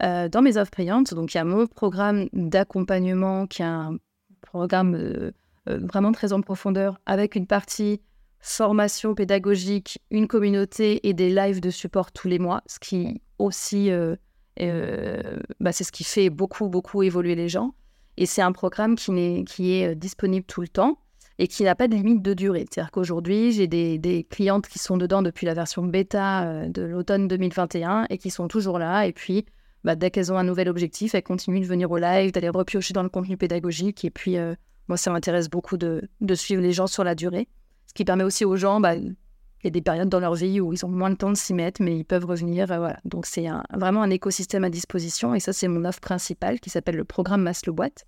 Speaker 2: Euh, dans mes offres payantes, donc il y a mon programme d'accompagnement qui est un programme vraiment très en profondeur avec une partie formation pédagogique, une communauté et des lives de support tous les mois, ce qui aussi, bah, c'est ce qui fait beaucoup, beaucoup évoluer les gens. Et c'est un programme qui est, est disponible tout le temps et qui n'a pas de limite de durée. C'est-à-dire qu'aujourd'hui, j'ai des, clientes qui sont dedans depuis la version bêta euh, de l'automne 2021 et qui sont toujours là. Et puis, bah, dès qu'elles ont un nouvel objectif, elles continuent de venir au live, d'aller repiocher dans le contenu pédagogique. Et puis, euh, moi, ça m'intéresse beaucoup de, suivre les gens sur la durée. Ce qui permet aussi aux gens, bah, il y a des périodes dans leur vie où ils ont moins de temps de s'y mettre, mais ils peuvent revenir. Euh, voilà. Donc, c'est vraiment un écosystème à disposition. Et ça, c'est mon offre principale qui s'appelle le programme Maslow Boîte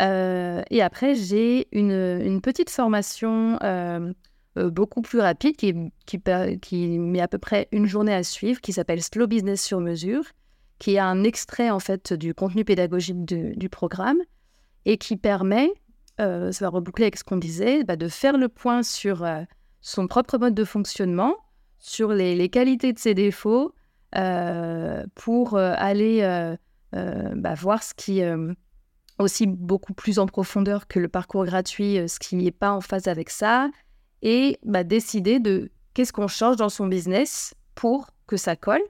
Speaker 2: euh, et après, j'ai une, petite formation euh, beaucoup plus rapide qui, met à peu près une journée à suivre, qui s'appelle Slow Business sur mesure, qui est un extrait en fait du contenu pédagogique du programme et qui permet, ça va reboucler avec ce qu'on disait, bah, de faire le point sur son propre mode de fonctionnement, sur les, qualités de ses défauts, pour aller bah, voir ce qui aussi beaucoup plus en profondeur que le parcours gratuit, euh, ce qui n'est pas en phase avec ça, et bah, décider de qu'est-ce qu'on change dans son business pour que ça colle.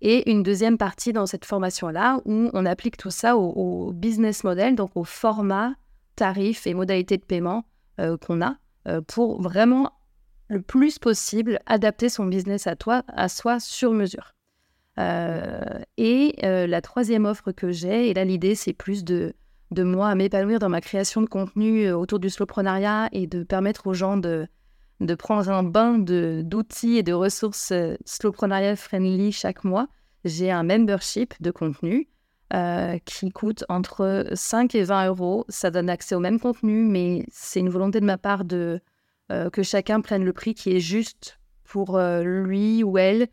Speaker 2: Et une deuxième partie dans cette formation-là où on applique tout ça au, business model, donc au format, tarifs et modalités de paiement euh, qu'on a euh, pour vraiment le plus possible adapter son business à toi, à soi sur mesure. et la troisième offre que j'ai, et là l'idée c'est plus de de moi à m'épanouir dans ma création de contenu euh, autour du slowprenariat et de permettre aux gens de, de prendre un bain d'outils et de ressources euh, slowprenariat friendly chaque mois, j'ai un membership de contenu euh, qui coûte entre 5 et 20 euros. Ça donne accès au même contenu, mais c'est une volonté de ma part de que chacun prenne le prix qui est juste pour lui ou elle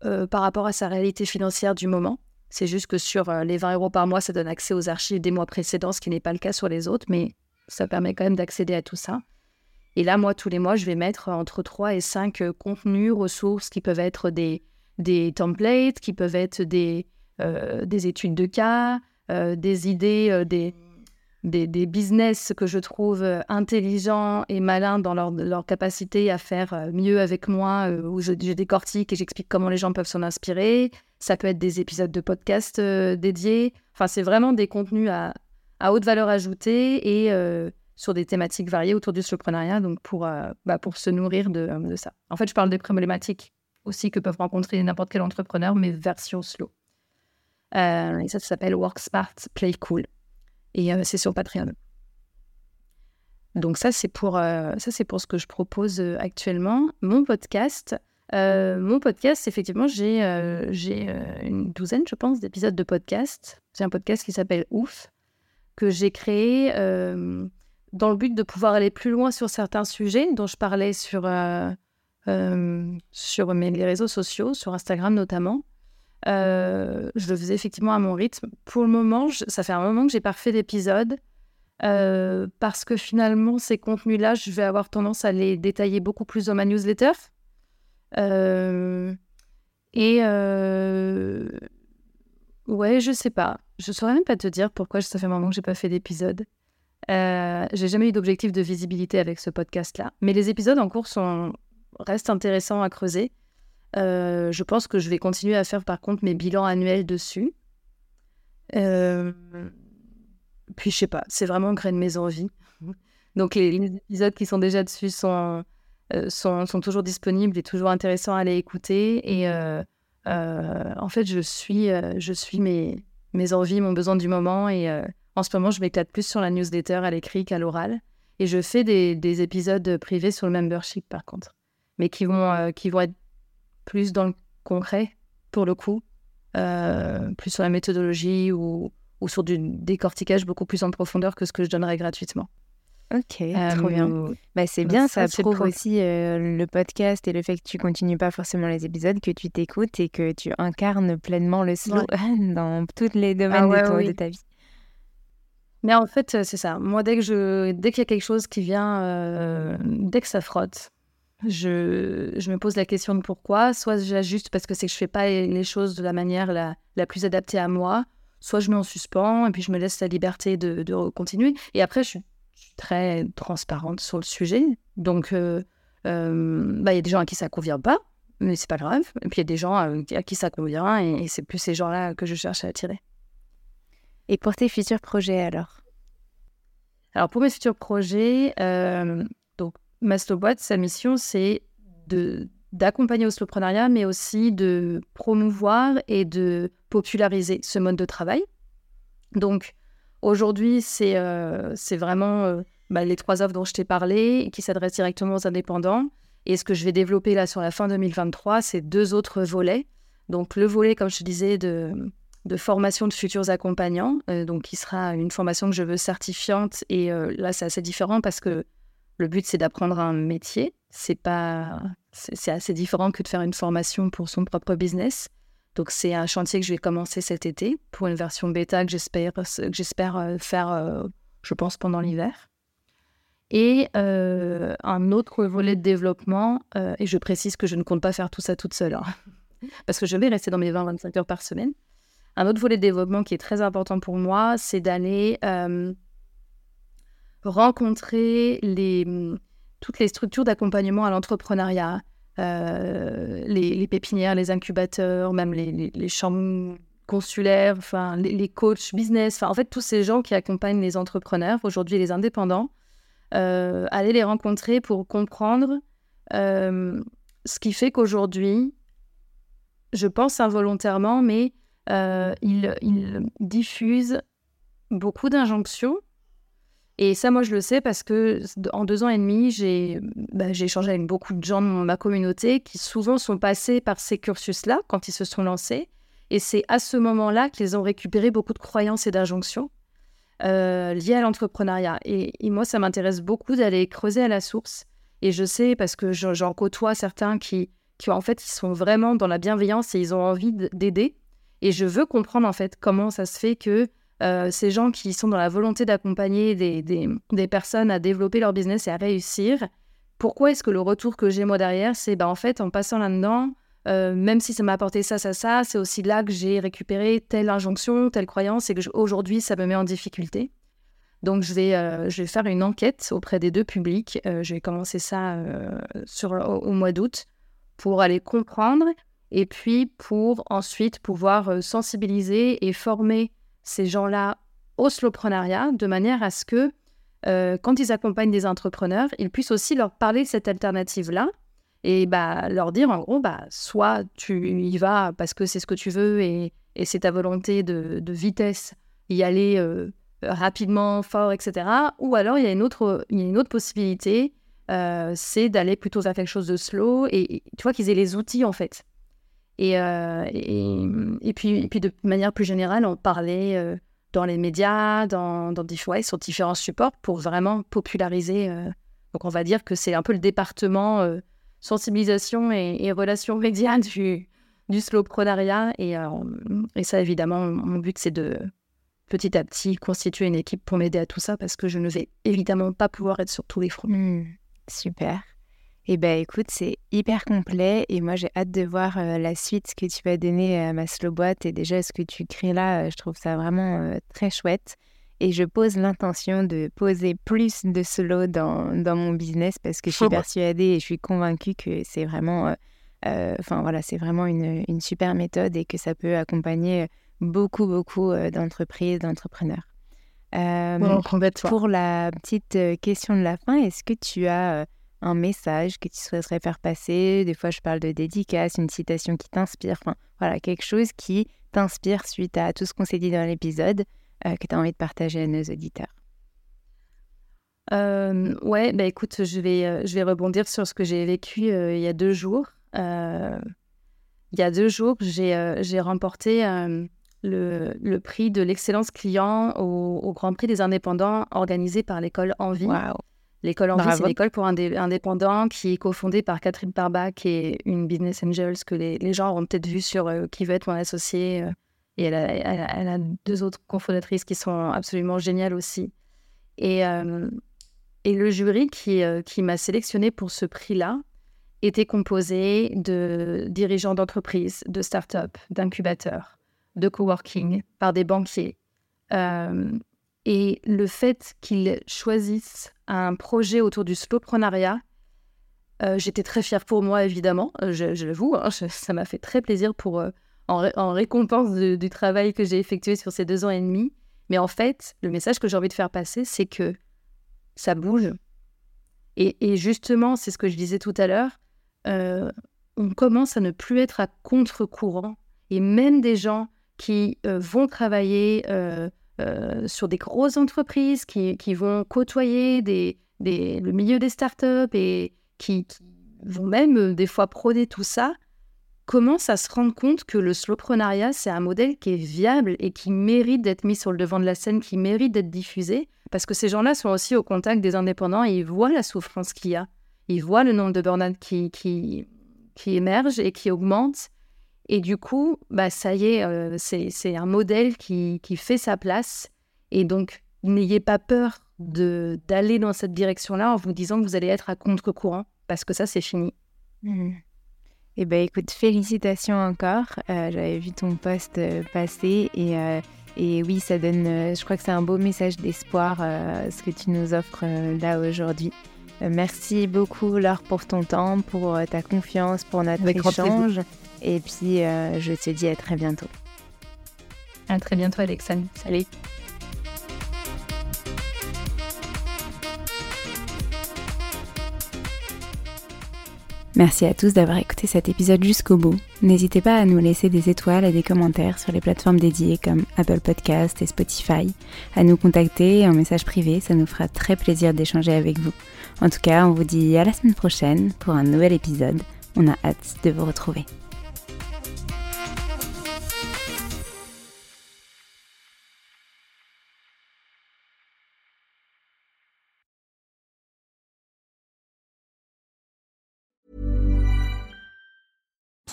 Speaker 2: par rapport à sa réalité financière du moment. C'est juste que sur euh, les 20 euros par mois, ça donne accès aux archives des mois précédents, ce qui n'est pas le cas sur les autres, mais ça permet quand même d'accéder à tout ça. Et là, moi, tous les mois, je vais mettre entre 3 et 5 euh, contenus, ressources qui peuvent être des, des templates, qui peuvent être des, euh, des études de cas, des idées, des, des, business que je trouve euh, intelligents et malins dans leur, capacité à faire euh, mieux avec moi, euh, où je, décortique et j'explique comment les gens peuvent s'en inspirer. Ça peut être des épisodes de podcast dédiés. Enfin, c'est vraiment des contenus à, haute valeur ajoutée et sur des thématiques variées autour du slowpreneuriat, donc pour, bah, pour se nourrir de, ça. En fait, je parle des problématiques aussi que peuvent rencontrer n'importe quel entrepreneur, mais version slow. et ça, ça s'appelle Work Smart, Play Cool. Et euh, c'est sur Patreon. Donc ça, c'est pour, euh, ce que je propose euh, actuellement. Mon podcast, mon podcast, effectivement, j'ai, une douzaine, je pense, d'épisodes de podcast. C'est un podcast qui s'appelle Ouf, que j'ai créé dans le but de pouvoir aller plus loin sur certains sujets dont je parlais sur, mes, réseaux sociaux, sur Instagram notamment. Euh, je le faisais effectivement à mon rythme. Pour le moment, ça fait un moment que j'ai pas refait d'épisode euh, parce que finalement, ces contenus-là, je vais avoir tendance à les détailler beaucoup plus dans ma newsletter. Euh, et ouais, je sais pas. Je saurais même pas te dire pourquoi ça fait un moment que j'ai pas fait d'épisode. j'ai jamais eu d'objectif de visibilité avec ce podcast-là. Mais les épisodes en cours sont... restent intéressants à creuser. Euh, je pense que je vais continuer à faire par contre mes bilans annuels dessus. Euh, puis je sais pas, c'est vraiment gré de mes envies. Donc les, épisodes qui sont déjà dessus sont, euh, sont, sont, toujours disponibles et toujours intéressants à les écouter. Et en fait, je suis, je suis mes, mes envies, mon besoin du moment. Et en ce moment, je m'éclate plus sur la newsletter à l'écrit qu'à l'oral. Et je fais des, des, épisodes privés sur le membership par contre, mais qui vont, qui vont être plus dans le concret, pour le coup, euh, plus sur la méthodologie ou, ou, sur du décortiquage beaucoup plus en profondeur que ce que je donnerais gratuitement.
Speaker 1: Ok, trop bien. Euh, bah, c'est bien, ça, prouve aussi euh, le podcast et le fait que tu continues pas forcément les épisodes, que tu t'écoutes et que tu incarnes pleinement le slow dans tous les domaines ah de, ta vie.
Speaker 2: Mais en fait, c'est ça. Moi, dès que je, dès qu'il y a quelque chose qui vient, dès que ça frotte, je, je, me pose la question de pourquoi. Soit j'ajuste parce que c'est que je fais pas les choses de la manière la, la plus adaptée à moi, soit je mets en suspens et puis je me laisse la liberté de, de continuer. Et après, je suis, très transparente sur le sujet. Donc, euh, euh, bah, il y a des gens à qui ça convient pas, mais c'est pas grave. Et puis il y a des gens à, qui ça convient et, c'est plus ces gens-là que je cherche à attirer.
Speaker 1: Et pour tes futurs projets alors?
Speaker 2: Alors pour mes futurs projets, euh, Boîte, sa mission c'est de d'accompagner au slowprenariat, mais aussi de promouvoir et de populariser ce mode de travail. Donc aujourd'hui, c'est euh, vraiment euh, bah, les trois offres dont je t'ai parlé, qui s'adressent directement aux indépendants. Et ce que je vais développer là sur la fin 2023, c'est deux autres volets. Donc le volet, comme je te disais, de, de formation de futurs accompagnants, euh, donc qui sera une formation que je veux certifiante. Et là, c'est assez différent parce que le but, c'est d'apprendre un métier. C'est pas, c'est assez différent que de faire une formation pour son propre business. Donc, c'est un chantier que je vais commencer cet été pour une version bêta que j'espère, euh, faire, euh, je pense, pendant l'hiver. Et euh, un autre volet de développement, et je précise que je ne compte pas faire tout ça toute seule, hein, parce que je vais rester dans mes 20-25 heures par semaine. Un autre volet de développement qui est très important pour moi, c'est d'aller rencontrer les, toutes les structures d'accompagnement à l'entrepreneuriat, euh, les, pépinières, les incubateurs, même les, chambres consulaires, enfin les, coachs business, enfin en fait tous ces gens qui accompagnent les entrepreneurs, aujourd'hui les indépendants, euh, aller les rencontrer pour comprendre euh, ce qui fait qu'aujourd'hui, je pense involontairement, mais ils diffusent beaucoup d'injonctions et ça, moi, je le sais parce que en deux ans et demi, j'ai bah, échangé avec beaucoup de gens de ma communauté qui souvent sont passés par ces cursus-là quand ils se sont lancés. Et c'est à ce moment-là qu'ils ont récupéré beaucoup de croyances et d'injonctions euh, liées à l'entrepreneuriat. Et, moi, ça m'intéresse beaucoup d'aller creuser à la source. Et je sais parce que j'en côtoie certains qui, qui, en fait, ils sont vraiment dans la bienveillance et ils ont envie d'aider. Et je veux comprendre, en fait, comment ça se fait que euh, ces gens qui sont dans la volonté d'accompagner des, personnes à développer leur business et à réussir, pourquoi est-ce que le retour que j'ai moi derrière, c'est bah, en fait en passant là-dedans, euh, même si ça m'a apporté ça, ça, ça, c'est aussi là que j'ai récupéré telle injonction, telle croyance et que aujourd'hui ça me met en difficulté. Donc je vais, euh, je vais faire une enquête auprès des deux publics. je vais commencer ça sur, au, mois d'août pour aller comprendre et puis pour ensuite pouvoir sensibiliser et former ces gens-là au slowprenariat de manière à ce que euh, quand ils accompagnent des entrepreneurs, ils puissent aussi leur parler de cette alternative-là et bah, leur dire en gros, bah, soit tu y vas parce que c'est ce que tu veux et, c'est ta volonté de, vitesse, y aller euh, rapidement, fort, etc. Ou alors il y a une autre, une autre possibilité, euh, c'est d'aller plutôt vers quelque chose de slow et tu vois qu'ils aient les outils en fait et, euh, et, et, puis, et puis, de manière plus générale, on parlait euh, dans les médias, dans, dans ouais, sur différents supports pour vraiment populariser. Euh, donc, on va dire que c'est un peu le département sensibilisation et, relations médias du, du slowprenariat. Et, et ça, évidemment, mon but, c'est de petit à petit constituer une équipe pour m'aider à tout ça parce que je ne vais évidemment pas pouvoir être sur tous les fronts.
Speaker 1: Mmh, super. Eh bien, écoute, c'est hyper complet et moi, j'ai hâte de voir euh, la suite que tu vas donner à ma slow boîte. Et déjà, ce que tu crées là, euh, je trouve ça vraiment euh, très chouette. Et je pose l'intention de poser plus de slow dans, dans mon business parce que je suis persuadée et je suis convaincue que c'est vraiment, enfin voilà, c'est vraiment une, une, super méthode et que ça peut accompagner beaucoup, beaucoup d'entreprises, d'entrepreneurs.
Speaker 2: pour
Speaker 1: la petite question de la fin, est-ce que tu as un message que tu souhaiterais faire passer. Des fois, je parle de dédicace, une citation qui t'inspire. Enfin, voilà, quelque chose qui t'inspire suite à tout ce qu'on s'est dit dans l'épisode euh, que tu as envie de partager à nos auditeurs.
Speaker 2: Euh, ouais, bah écoute, je vais, euh, je vais rebondir sur ce que j'ai vécu il y a deux jours. il y a deux jours, j'ai remporté le, le, prix de l'excellence client au, au, Grand Prix des indépendants organisé par l'école Envie.
Speaker 1: Wow.
Speaker 2: L'école en vie, c'est une école pour indépendants qui est cofondée par Catherine Parba, qui est une business angel que les, les gens ont peut-être vu sur euh, Qui veut être mon associé. Euh, et elle a, elle, a, deux autres cofondatrices qui sont absolument géniales aussi. Et, euh, et le jury qui, qui m'a sélectionné pour ce prix-là était composé de dirigeants d'entreprises, de start-up, d'incubateurs, de coworking par des banquiers. Et le fait qu'ils choisissent un projet autour du slowprenariat, euh, j'étais très fière pour moi, évidemment, je, je l'avoue. hein, ça m'a fait très plaisir pour, euh, en, ré- en récompense du travail que j'ai effectué sur ces deux ans et demi. Mais en fait, le message que j'ai envie de faire passer, c'est que ça bouge. Et, et justement, c'est ce que je disais tout à l'heure, euh, on commence à ne plus être à contre-courant. Et même des gens qui euh, vont travailler euh, sur des grosses entreprises, qui, qui vont côtoyer des, des- le milieu des startups et qui, vont même euh, des fois prôner tout ça, commencent à se rendre compte que le slowprenariat, c'est un modèle qui est viable et qui mérite d'être mis sur le devant de la scène, qui mérite d'être diffusé, parce que ces gens-là sont aussi au contact des indépendants et ils voient la souffrance qu'il y a. Ils voient le nombre de burn-out qui, qui, qui et qui augmente. Et du coup, bah, ça y est, euh, c'est un modèle qui, qui fait sa place. Et donc, n'ayez pas peur d'aller dans cette direction-là en vous disant que vous allez être à contre-courant, parce que ça, c'est fini.
Speaker 1: Mhm. Eh ben écoute, félicitations encore. Euh, J'avais vu ton post euh, passer et, euh, et oui, ça donne, je crois que c'est un beau message d'espoir ce que tu nous offres là aujourd'hui. Merci beaucoup Laure pour ton temps, pour ta confiance, pour notre
Speaker 2: Avec
Speaker 1: échange. Et puis euh, je te dis à très bientôt.
Speaker 2: À très bientôt, Alexandre. Salut.
Speaker 1: Merci à tous d'avoir écouté cet épisode jusqu'au bout. N'hésitez pas à nous laisser des étoiles et des commentaires sur les plateformes dédiées comme Apple Podcast et Spotify, à nous contacter en message privé, ça nous fera très plaisir d'échanger avec vous. En tout cas, on vous dit à la semaine prochaine pour un nouvel épisode. On a hâte de vous retrouver.